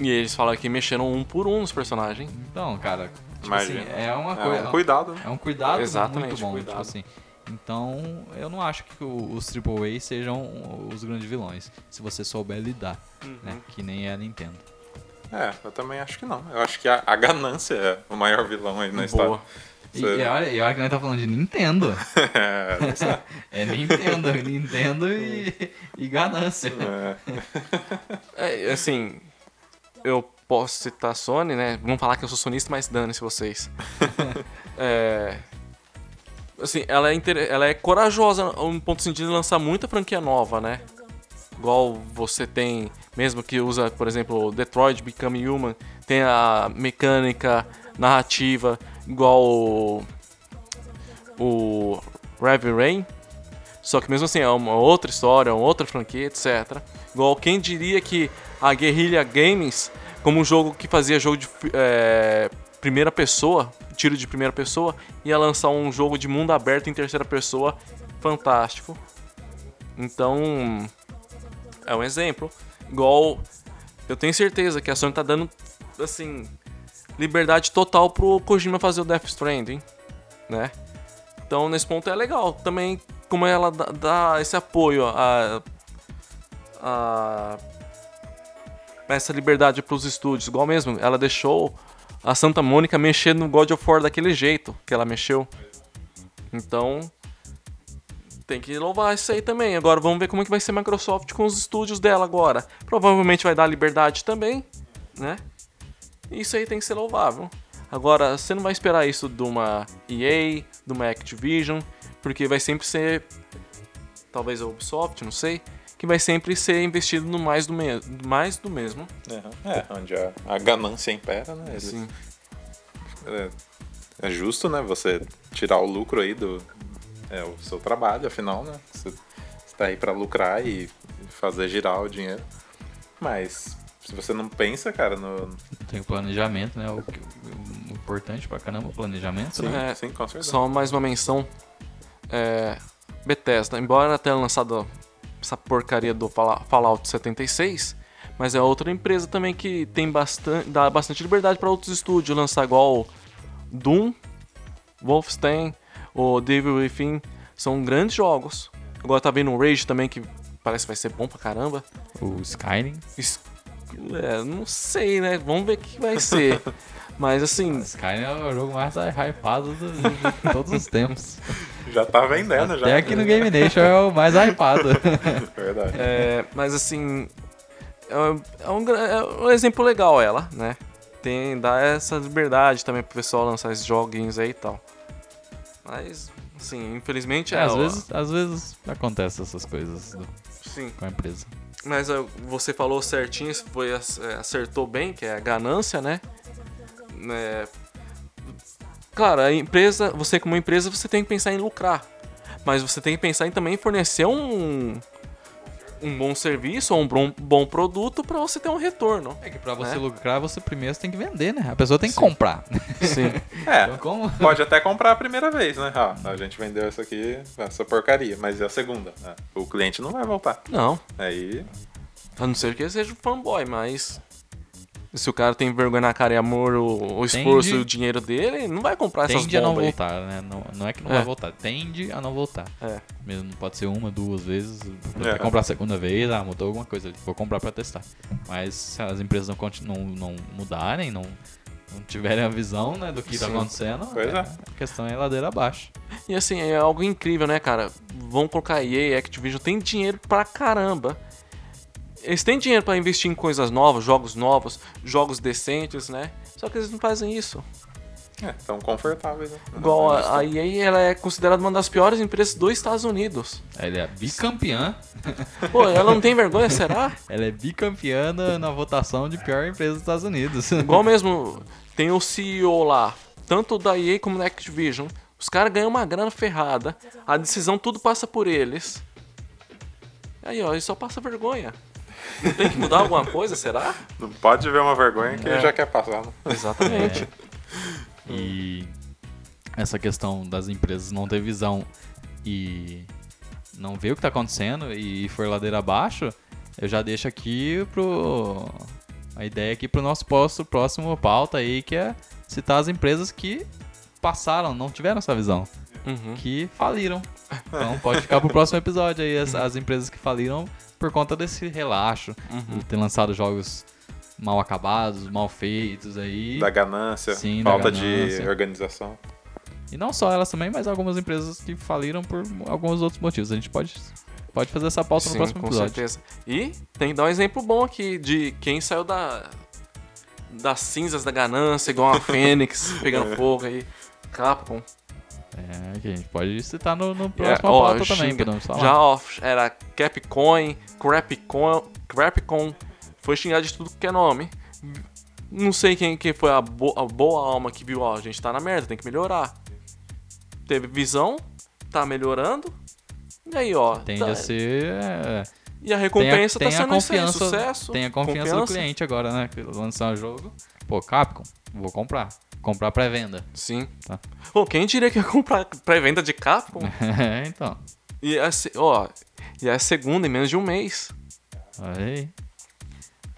E eles falaram que mexeram um por um nos personagens. Então, cara, tipo assim, é uma É coisa. um cuidado, né? É um cuidado Exatamente, muito bom, cuidado. tipo assim. Então, eu não acho que os AAA sejam os grandes vilões, se você souber lidar, né? Que nem é a Nintendo. É, eu também acho que não. Eu acho que a, a ganância é o maior vilão aí na história. Boa. E, Você- e olha, e olha que nós tá falando de Nintendo. é, é. É Nintendo, Nintendo e, e ganância. É. É, assim, eu posso citar a Sony, né? Vamos falar que eu sou sonista, mas dane-se vocês. é, assim, ela é, inter... ela é corajosa no ponto sentido de lançar muita franquia nova, né? Igual você tem, mesmo que usa, por exemplo, Detroit Become Human, tem a mecânica narrativa, igual o, o Heavy Rain. Só que mesmo assim é uma outra história, uma outra franquia, etc. Igual quem diria que a Guerrilla Games, como um jogo que fazia jogo de é, primeira pessoa, tiro de primeira pessoa, ia lançar um jogo de mundo aberto em terceira pessoa fantástico. Então, é um exemplo. Igual, eu tenho certeza que a Sony tá dando, assim, liberdade total pro Kojima fazer o Death Stranding, né? Então, nesse ponto é legal. Também, como ela dá, dá esse apoio a, a essa liberdade para os estúdios, igual mesmo, ela deixou a Santa Mônica mexer no God of War daquele jeito que ela mexeu. Então, tem que louvar isso aí também. Agora vamos ver como é que vai ser a Microsoft com os estúdios dela agora. Provavelmente vai dar liberdade também, né? Isso aí tem que ser louvável. Agora, você não vai esperar isso de uma EA, de uma Activision, porque vai sempre ser. Talvez a Ubisoft, não sei. Que vai sempre ser investido no mais do, me mais do mesmo. É, é onde a, a, ganância impera, né? Eles, Sim. É, é, justo, né? Você tirar o lucro aí do é, o seu trabalho, afinal, né? Você está aí para lucrar e fazer girar o dinheiro. Mas se você não pensa, cara, no. Tem o planejamento, né? O, o, o importante pra caramba, o planejamento. Sim, né? É, sim, com certeza. Só mais uma menção. É, Bethesda, embora tenha lançado essa porcaria do Fallout 76, mas é outra empresa também que tem bastante, dá bastante liberdade para outros estúdios lançar igual Doom, Wolfenstein, o Devil Within, são grandes jogos. Agora tá vendo o Rage também que parece que vai ser bom pra caramba. O Skyrim. Isso- é, não sei, né? Vamos ver o que vai ser. Mas assim, Skyrim é o jogo mais hypado do- de todos os tempos. Já tá vendendo, já. Até aqui no Game Nation é o mais hypado. Verdade. É, mas assim, é, um- é um, é um exemplo legal ela, né? Tem, dá essa liberdade também pro pessoal lançar esses joguinhos aí e tal. Mas, assim, infelizmente É, é. às, ó, vezes, às vezes acontecem essas coisas do- Sim, com a empresa. mas você falou certinho, você foi, é, acertou bem, que é a ganância, né? É, claro, a empresa, você como empresa, você tem que pensar em lucrar. Mas você tem que pensar em também fornecer um, um bom serviço ou um bom, bom produto para você ter um retorno. É que pra você Né? lucrar, você primeiro tem que vender, né? A pessoa tem que Sim. comprar. Sim. É, Então, como? pode até comprar a primeira vez, né? Ah, a gente vendeu isso aqui, essa porcaria, mas e a segunda? Ah, o cliente não vai voltar. Não, Aí, a não ser que ele seja um fanboy, mas. Se o cara tem vergonha na cara e amor, o, o esforço Tende- e o dinheiro dele, ele não vai comprar essas Tende a não bombas aí. voltar, né? Não, não é que não É. vai voltar, tende a não voltar. É. Mesmo não pode ser uma, duas vezes. É. até comprar a segunda vez, ah, mudou alguma coisa. Vou comprar pra testar. Mas se as empresas não, não, não mudarem, não, não tiverem a visão né, do que tá Sim. acontecendo, Pois é. a questão é ladeira abaixo. E assim, é algo incrível, né, cara? Vão colocar EA, Activision, tem dinheiro pra caramba. Eles têm dinheiro pra investir em coisas novas, jogos novos, jogos decentes, né? Só que eles não fazem isso. é, tão confortáveis, né? Igual a, a EA, ela é considerada uma das piores empresas dos Estados Unidos. Ela é bicampeã. Pô, ela não tem vergonha, será? Ela é bicampeã na, na votação de pior empresa dos Estados Unidos. Igual mesmo, tem o CEO lá, tanto da EA como da Activision. Os caras ganham uma grana ferrada, a decisão tudo passa por eles. Aí, ó, eles só passa vergonha. Não tem que mudar alguma coisa, será? Não pode ver uma vergonha que É. já quer passar, né? Exatamente. E essa questão das empresas não ter visão e não ver o que está acontecendo e for ladeira abaixo, eu já deixo aqui pro a ideia aqui pro nosso posto, próximo pauta aí, que é citar as empresas que passaram, não tiveram essa visão, Uhum. que faliram. Então pode ficar pro próximo episódio aí as, as empresas que faliram por conta desse relaxo, Uhum. de ter lançado jogos mal acabados, mal feitos aí. Da ganância, Sim, da falta ganância. de organização. E não só elas também, mas algumas empresas que faliram por alguns outros motivos. A gente pode, pode fazer essa pauta no Sim, próximo com episódio. certeza. E tem que dar um exemplo bom aqui de quem saiu da das cinzas da ganância, igual uma fênix pegando fogo aí. Capcom. É, que a gente pode citar no, no É, próximo ó, pauta também, podemos falar. Já, ó, era Capcoin, Crapcon, Crapcon, foi xingado de tudo que é nome. Não sei quem, quem foi a, bo- a boa alma que viu, ó, a gente tá na merda, tem que melhorar. Teve visão, tá melhorando. E aí, ó. Tende tá- a ser. é, E a tem a, recompensa tem tá a sendo isso aí, confiança, sucesso. Tem a confiança, do cliente agora, né? Que lançar o jogo. Pô, Capcom, vou comprar. Comprar pré-venda. Sim. Tá. Quem diria que ia comprar pré-venda de Capcom? É, então. E se- ó, e a segunda em menos de um mês. Aí.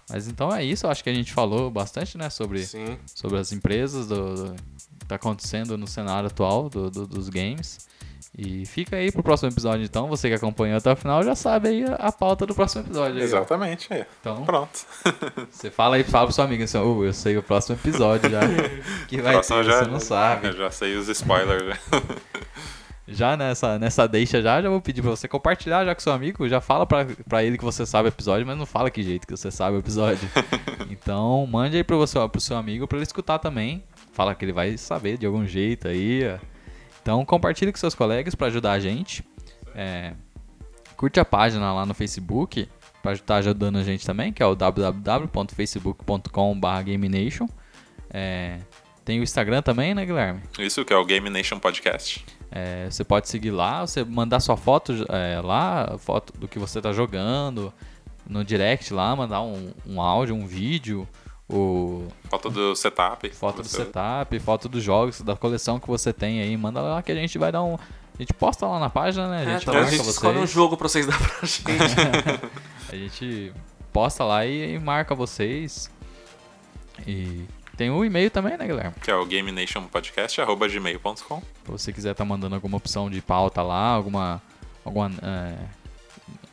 Mas então é isso, acho que a gente falou bastante, né, sobre, Sim. sobre as empresas, do, do que tá acontecendo no cenário atual do, do- dos games. E fica aí pro próximo episódio, então. Você que acompanhou até o final já sabe aí a, a pauta do próximo episódio. aí. Exatamente. É. Então, Pronto. você fala aí, fala pro seu amigo assim, ô, eu sei o próximo episódio já. Que vai ter, já- você não sabe. Eu já sei os spoilers. Já nessa, nessa deixa já, já vou pedir pra você compartilhar já com seu amigo. Já fala pra, pra ele que você sabe o episódio, mas não fala que jeito que você sabe o episódio. então, mande aí pro, você, pro seu amigo pra ele escutar também. Fala que ele vai saber de algum jeito aí. ó. Então, compartilhe com seus colegas pra ajudar a gente. É, curte a página lá no Facebook pra estar ajudando a gente também, que é o www.facebook.com.br GameNation. É, tem o Instagram também, né, Guilherme? Isso que é o Game Nation Podcast. É, você pode seguir lá, você mandar sua foto é, lá, foto do que você tá jogando, no direct lá, mandar um, um áudio, um vídeo, o, Foto do setup. foto do setup, foto dos jogos, da coleção que você tem aí, manda lá que a gente vai dar um. A gente posta lá na página, né? A É, gente tá, marca a gente vocês. escolhe um jogo pra vocês dar pra gente. A gente posta lá e, e marca vocês. E tem o e-mail também, né, Guilherme? Que é o Game Nation Podcast, arroba gmail.com. Se você quiser estar mandando alguma opção de pauta lá, alguma. alguma é,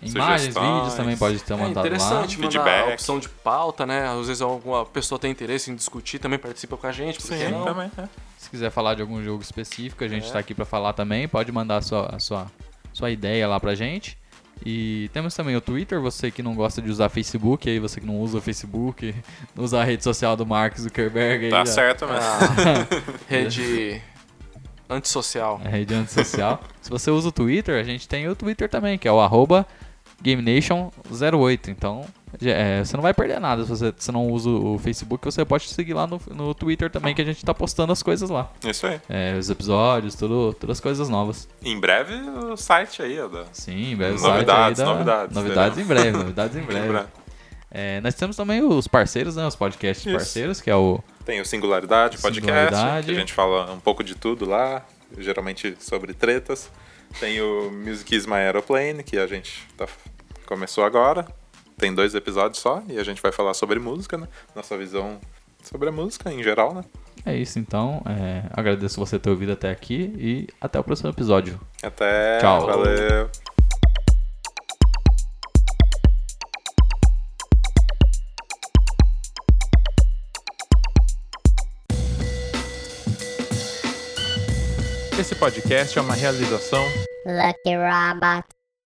imagens, Sugestões. vídeos também pode ter É mandado lá. interessante mandar Feedback. a opção de pauta, né? Às vezes alguma pessoa tem interesse em discutir, também participa com a gente, Sim, não? também. é. Se quiser falar de algum jogo específico, a gente É. tá aqui para falar também. Pode mandar a sua, a sua, sua ideia lá pra gente. E temos também o Twitter, você que não gosta de usar Facebook, aí você que não usa o Facebook, não usa a rede social do Mark Zuckerberg aí. Tá já- certo mesmo. Ah, rede antissocial. a rede antissocial. Se você usa o Twitter, a gente tem o Twitter também, que é o arroba GameNation08. Então, é, você não vai perder nada se você se não usa o Facebook. Você pode seguir lá no, no Twitter também, que a gente tá postando as coisas lá. Isso aí. É, os episódios, tudo, todas as coisas novas. Em breve o site aí. Da... Sim, em breve. o Novidades, site aí da- novidades, Novidades em breve, novidades em breve. É, nós temos também os parceiros, né? Os podcasts Isso. parceiros, que é o Tem o Singularidade Podcast, Singularidade. que a gente fala um pouco de tudo lá, geralmente sobre tretas. Tem o Music is My Aeroplane, que a gente tá- começou agora. Tem dois episódios só, e a gente vai falar sobre música, né? Nossa visão sobre a música em geral, né? É isso, então. É, agradeço você ter ouvido até aqui e até o próximo episódio. Até. Tchau. Valeu. Esse podcast é uma realização Lucky Robot.